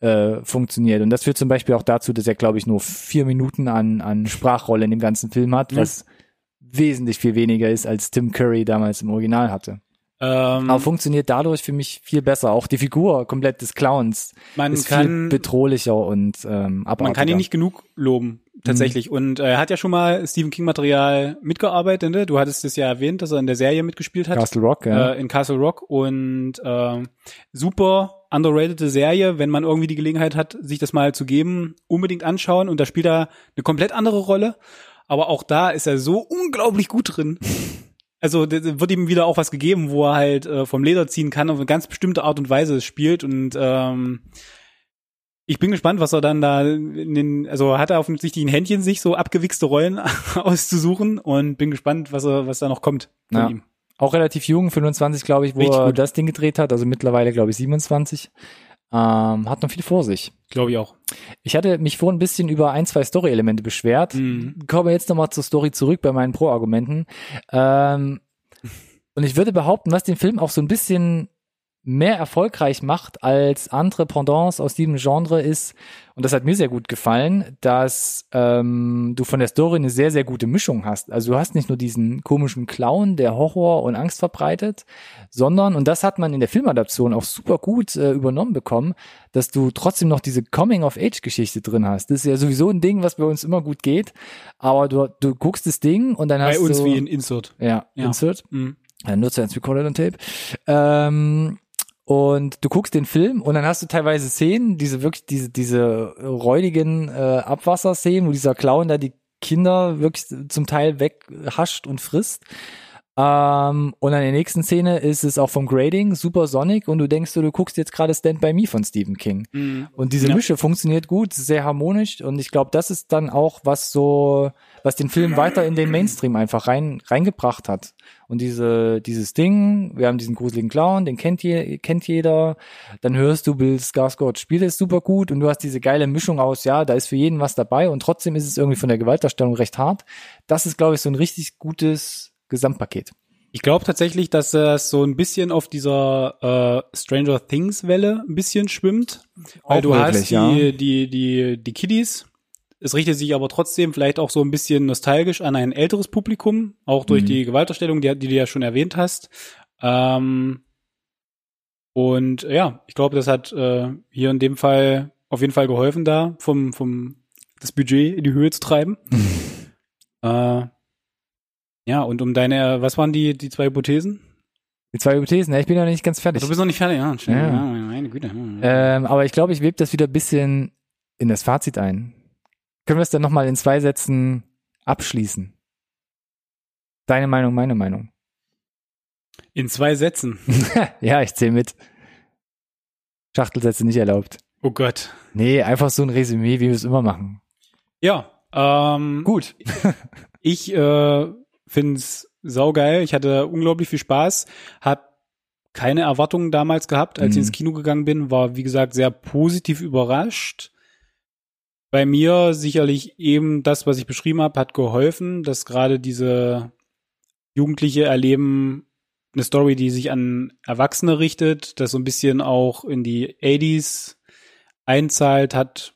äh, funktioniert. Und das führt zum Beispiel auch dazu, dass er, glaube ich, nur vier Minuten an, an Sprachrolle in dem ganzen Film hat, Ja. was wesentlich viel weniger ist, als Tim Curry damals im Original hatte. Ähm, Aber funktioniert dadurch für mich viel besser. Auch die Figur komplett des Clowns man ist kann, viel bedrohlicher und ähm, abartiger. man kann ihn nicht genug loben, tatsächlich. Und äh, er hat ja schon mal Stephen King Material mitgearbeitet. Ne? Du hattest es ja erwähnt, dass er in der Serie mitgespielt hat. Castle Rock, ja. äh, in Castle Rock und ähm, super underratede Serie, wenn man irgendwie die Gelegenheit hat, sich das mal zu geben, unbedingt anschauen und da spielt er eine komplett andere Rolle, aber auch da ist er so unglaublich gut drin. Also wird ihm wieder auch was gegeben, wo er halt äh, vom Leder ziehen kann auf eine ganz bestimmte Art und Weise spielt und ähm, ich bin gespannt, was er dann da in den, also hat er offensichtlich ein Händchen, sich so abgewichste Rollen auszusuchen und bin gespannt, was er, was da noch kommt von Ja. ihm. Auch relativ jung, 25, glaube ich, wo Richtig er gut. das Ding gedreht hat, also mittlerweile, glaube ich, 27. Ähm, hat noch viel vor sich. Glaube ich auch. Ich hatte mich vorhin ein bisschen über ein, zwei Story-Elemente beschwert. Mhm. Komme jetzt nochmal zur Story zurück bei meinen Pro-Argumenten. Ähm, und ich würde behaupten, was den Film auch so ein bisschen mehr erfolgreich macht als andere Pendants aus diesem Genre ist, und das hat mir sehr gut gefallen, dass ähm, du von der Story eine sehr, sehr gute Mischung hast. Also du hast nicht nur diesen komischen Clown, der Horror und Angst verbreitet, sondern, und das hat man in der Filmadaption auch super gut äh, übernommen bekommen, dass du trotzdem noch diese Coming-of-Age-Geschichte drin hast. Das ist ja sowieso ein Ding, was bei uns immer gut geht, aber du, du guckst das Ding und dann Bei hast uns du... wie in Insert. ja, Ja. Insert. Mhm. Ja, Nutzer ins Recorded on Tape. Ähm, und du guckst den Film und dann hast du teilweise Szenen, diese wirklich, diese, diese räudigen äh, Abwasserszenen, wo dieser Clown da die Kinder wirklich zum Teil weghascht und frisst. Ähm, und an der nächsten Szene ist es auch vom Grading super sonnig und du denkst so, du guckst jetzt gerade Stand By Me von Stephen King. Mhm. Und diese Ja. Mische funktioniert gut, sehr harmonisch und ich glaube, das ist dann auch, was so, was den Film weiter in den Mainstream einfach rein, reingebracht hat. Und diese, dieses Ding, wir haben diesen gruseligen Clown, den kennt, je, kennt jeder, dann hörst du, Bill Skarsgård spielt es super gut und du hast diese geile Mischung aus, ja, da ist für jeden was dabei und trotzdem ist es irgendwie von der Gewaltdarstellung recht hart. Das ist, glaube ich, so ein richtig gutes Gesamtpaket. Ich glaube tatsächlich, dass das so ein bisschen auf dieser äh, Stranger Things Welle ein bisschen schwimmt, weil Auch du möglich, hast ja. die, die die die Kiddies. Es richtet sich aber trotzdem vielleicht auch so ein bisschen nostalgisch an ein älteres Publikum, auch durch Mhm. die Gewalterstellung, die, die du ja schon erwähnt hast. Ähm, und ja, ich glaube, das hat äh, hier in dem Fall auf jeden Fall geholfen, da vom vom das Budget in die Höhe zu treiben. äh, ja, und um deine, was waren die die zwei Hypothesen? Die zwei Hypothesen, ja, ich bin ja nicht ganz fertig. Du bist noch nicht fertig, ja. Schön. Ja. ja. meine Güte. Ähm, aber ich glaube, ich webe das wieder ein bisschen in das Fazit ein. Können wir es dann nochmal in zwei Sätzen abschließen? Deine Meinung, meine Meinung. In zwei Sätzen. ja, ich zähle mit. Schachtelsätze nicht erlaubt. Oh Gott. Nee, einfach so ein Resümee, wie wir es immer machen. Ja. Ähm, Gut. Ich äh, find's saugeil. Ich hatte unglaublich viel Spaß. Hab keine Erwartungen damals gehabt, als ich Mhm. ins Kino gegangen bin. War, wie gesagt, sehr positiv überrascht. Bei mir sicherlich eben das, was ich beschrieben habe, hat geholfen, dass gerade diese Jugendliche erleben eine Story, die sich an Erwachsene richtet, das so ein bisschen auch in die 80s einzahlt, hat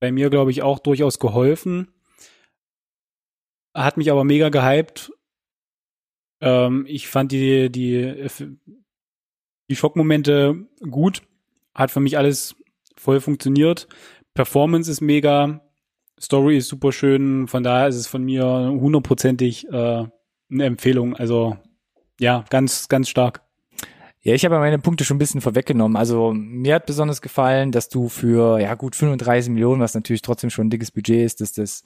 bei mir, glaube ich, auch durchaus geholfen. Hat mich aber mega gehypt. Ähm, ich fand die, die, die Schockmomente gut. Hat für mich alles voll funktioniert. Performance ist mega. Story ist super schön. Von daher ist es von mir hundertprozentig äh, eine Empfehlung. Also ja, ganz, ganz stark. Ja, ich habe meine Punkte schon ein bisschen vorweggenommen. Also mir hat besonders gefallen, dass du für ja gut 35 Millionen, was natürlich trotzdem schon ein dickes Budget ist, dass das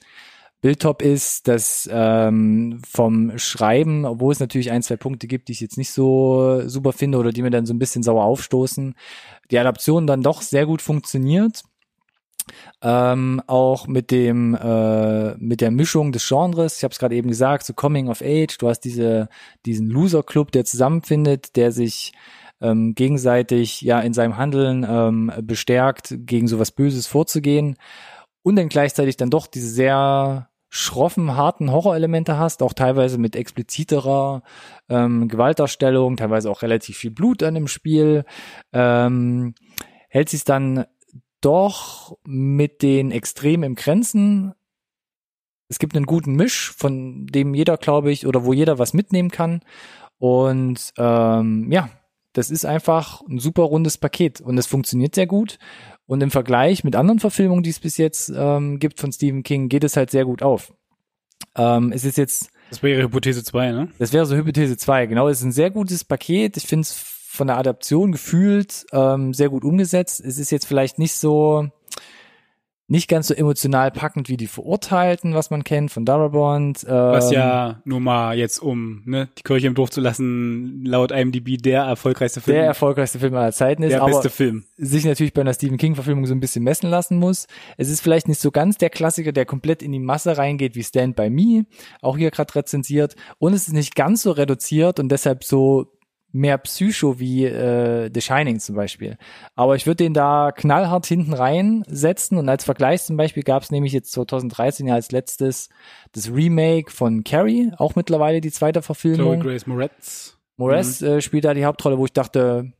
Bildtop ist, dass ähm, vom Schreiben, obwohl es natürlich ein, zwei Punkte gibt, die ich jetzt nicht so super finde oder die mir dann so ein bisschen sauer aufstoßen, die Adaption dann doch sehr gut funktioniert. Ähm, auch mit dem äh, mit der Mischung des Genres. Ich habe es gerade eben gesagt, so Coming of Age. Du hast diese diesen Loser Club, der zusammenfindet, der sich ähm, gegenseitig ja in seinem Handeln ähm, bestärkt, gegen sowas Böses vorzugehen und dann gleichzeitig dann doch diese sehr schroffen, harten Horrorelemente hast, auch teilweise mit expliziterer ähm, Gewaltdarstellung, teilweise auch relativ viel Blut an dem Spiel, ähm, hält sich dann doch mit den Extremen im Grenzen. Es gibt einen guten Misch, von dem jeder, glaube ich, oder wo jeder was mitnehmen kann. Und ähm, ja, das ist einfach ein super rundes Paket und es funktioniert sehr gut. Und im Vergleich mit anderen Verfilmungen, die es bis jetzt ähm, gibt von Stephen King, geht es halt sehr gut auf. Ähm, es ist jetzt, Das wäre Hypothese 2, ne? das wäre so Hypothese 2, genau, es ist ein sehr gutes Paket. Ich finde es von der Adaption gefühlt ähm, sehr gut umgesetzt. Es ist jetzt vielleicht nicht so, nicht ganz so emotional packend wie die Verurteilten, was man kennt von Darabont. Ähm, Was ja nur mal jetzt, um ne, die Kirche im Dorf zu lassen, laut IMDb der erfolgreichste Film. der erfolgreichste Film aller Zeiten ist, der aber beste Film. sich natürlich bei einer Stephen King Verfilmung so ein bisschen messen lassen muss. Es ist vielleicht nicht so ganz der Klassiker, der komplett in die Masse reingeht wie Stand by Me, auch hier gerade rezensiert und es ist nicht ganz so reduziert und deshalb so mehr Psycho wie äh, The Shining zum Beispiel. Aber ich würde den da knallhart hinten reinsetzen und als Vergleich zum Beispiel gab es nämlich jetzt 2013 ja als letztes das Remake von Carrie, auch mittlerweile die zweite Chloe Verfilmung. Grace Moretz. Moretz äh, spielt da die Hauptrolle, wo ich dachte,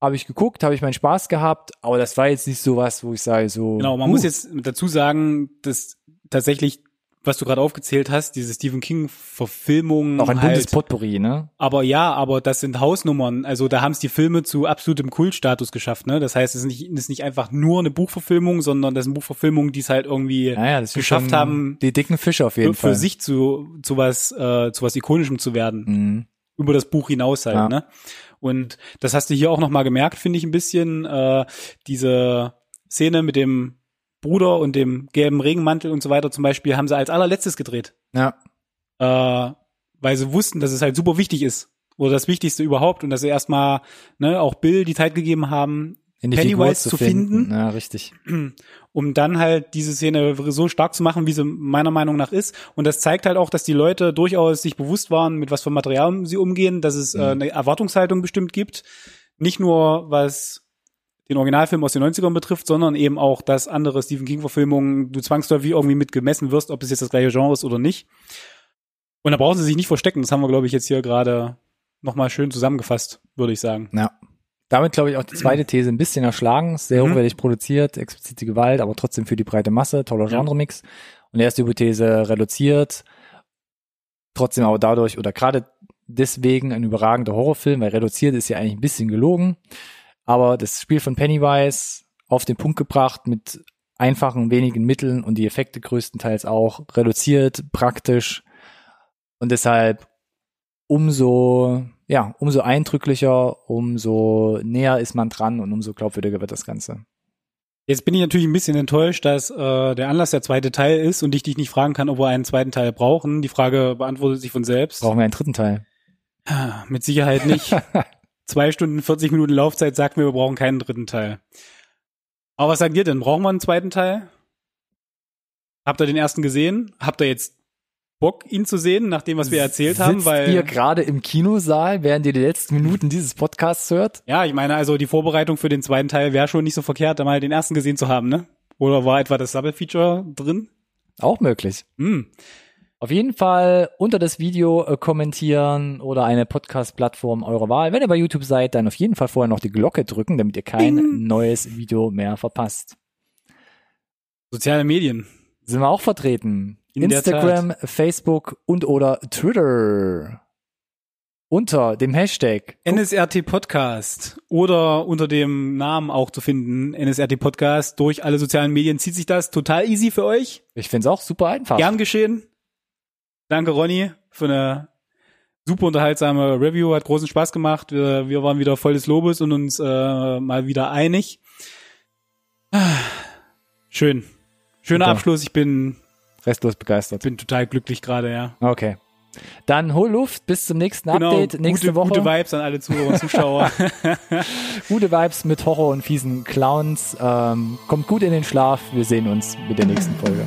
habe ich geguckt, habe ich meinen Spaß gehabt, aber das war jetzt nicht so was, wo ich sage so. Genau, man uh, muss jetzt dazu sagen, dass tatsächlich, was du gerade aufgezählt hast, diese Stephen King Verfilmungen auch ein halt, buntes Potpourri, ne? aber ja, aber das sind Hausnummern. Also da haben es die Filme zu absolutem Kultstatus geschafft, ne? Das heißt, es ist nicht, es ist nicht einfach nur eine Buchverfilmung, sondern das sind Buchverfilmungen, die es halt irgendwie Naja, geschafft haben, Die dicken Fische auf für, jeden für Fall. sich zu, zu was, äh, zu was Ikonischem zu werden. Mhm. über das Buch hinaus halt, Ja. ne? Und das hast du hier auch noch mal gemerkt, finde ich ein bisschen, äh, diese Szene mit dem Bruder und dem gelben Regenmantel und so weiter zum Beispiel haben sie als allerletztes gedreht. Ja. Äh, weil sie wussten, dass es halt super wichtig ist. Oder das Wichtigste überhaupt und dass sie erstmal ne, auch Bill die Zeit gegeben haben, Pennywise zu finden. Ja, richtig. um dann halt diese Szene so stark zu machen, wie sie meiner Meinung nach ist. Und das zeigt halt auch, dass die Leute durchaus sich bewusst waren, mit was für Material sie umgehen, dass es äh, eine Erwartungshaltung bestimmt gibt. Nicht nur was den Originalfilm aus den 90ern betrifft, sondern eben auch, dass andere Stephen King-Verfilmungen du zwangsläufig irgendwie mit gemessen wirst, ob es jetzt das gleiche Genre ist oder nicht. Und da brauchen sie sich nicht verstecken. Das haben wir, glaube ich, jetzt hier gerade nochmal schön zusammengefasst, würde ich sagen. Ja. Damit glaube ich auch die zweite These ein bisschen erschlagen. Sehr Mhm. hochwertig produziert, explizite Gewalt, aber trotzdem für die breite Masse, toller Ja. Genremix. Und die erste Hypothese reduziert, trotzdem aber dadurch oder gerade deswegen ein überragender Horrorfilm, weil reduziert ist ja eigentlich ein bisschen gelogen. Aber das Spiel von Pennywise auf den Punkt gebracht mit einfachen, wenigen Mitteln und die Effekte größtenteils auch reduziert, praktisch und deshalb umso, ja, umso eindrücklicher, umso näher ist man dran und umso glaubwürdiger wird das Ganze. Jetzt bin ich natürlich ein bisschen enttäuscht, dass äh, der Anlass der zweite Teil ist und ich dich nicht fragen kann, ob wir einen zweiten Teil brauchen. Die Frage beantwortet sich von selbst. Brauchen wir einen dritten Teil? Ah, Mit Sicherheit nicht. Zwei Stunden, 40 Minuten Laufzeit sagt mir, wir brauchen keinen dritten Teil. Aber was sagt ihr denn? Brauchen wir einen zweiten Teil? Habt ihr den ersten gesehen? Habt ihr jetzt Bock, ihn zu sehen, nach dem, was wir erzählt haben? Sitzt Weil ihr gerade im Kinosaal, während ihr die letzten Minuten dieses Podcasts hört? Ja, ich meine, also die Vorbereitung für den zweiten Teil wäre schon nicht so verkehrt, da mal den ersten gesehen zu haben, ne? Oder war etwa das Double Feature drin? Auch möglich. Hm. Auf jeden Fall unter das Video äh, kommentieren oder eine Podcast-Plattform eurer Wahl. Wenn ihr bei YouTube seid, dann auf jeden Fall vorher noch die Glocke drücken, damit ihr kein Ding. neues Video mehr verpasst. Soziale Medien. Sind wir auch vertreten. In Instagram, Facebook und oder Twitter. Unter dem Hashtag. NSRT Podcast oder unter dem Namen auch zu finden, NSRT Podcast, durch alle sozialen Medien zieht sich das total easy für euch. Ich find's auch super einfach. Gern geschehen. Danke, Ronny, für eine super unterhaltsame Review. Hat großen Spaß gemacht. Wir, wir waren wieder voll des Lobes und uns äh, mal wieder einig. Schön. Schöner Super. Abschluss. Ich bin, Restlos begeistert. bin total glücklich gerade, ja. Okay. Dann hol Luft, bis zum nächsten Genau, Update nächste gute, Woche. gute Vibes an alle Zuhörer und Zuschauer. Gute Vibes mit Horror und fiesen Clowns. Ähm, kommt gut in den Schlaf. Wir sehen uns mit der nächsten Folge.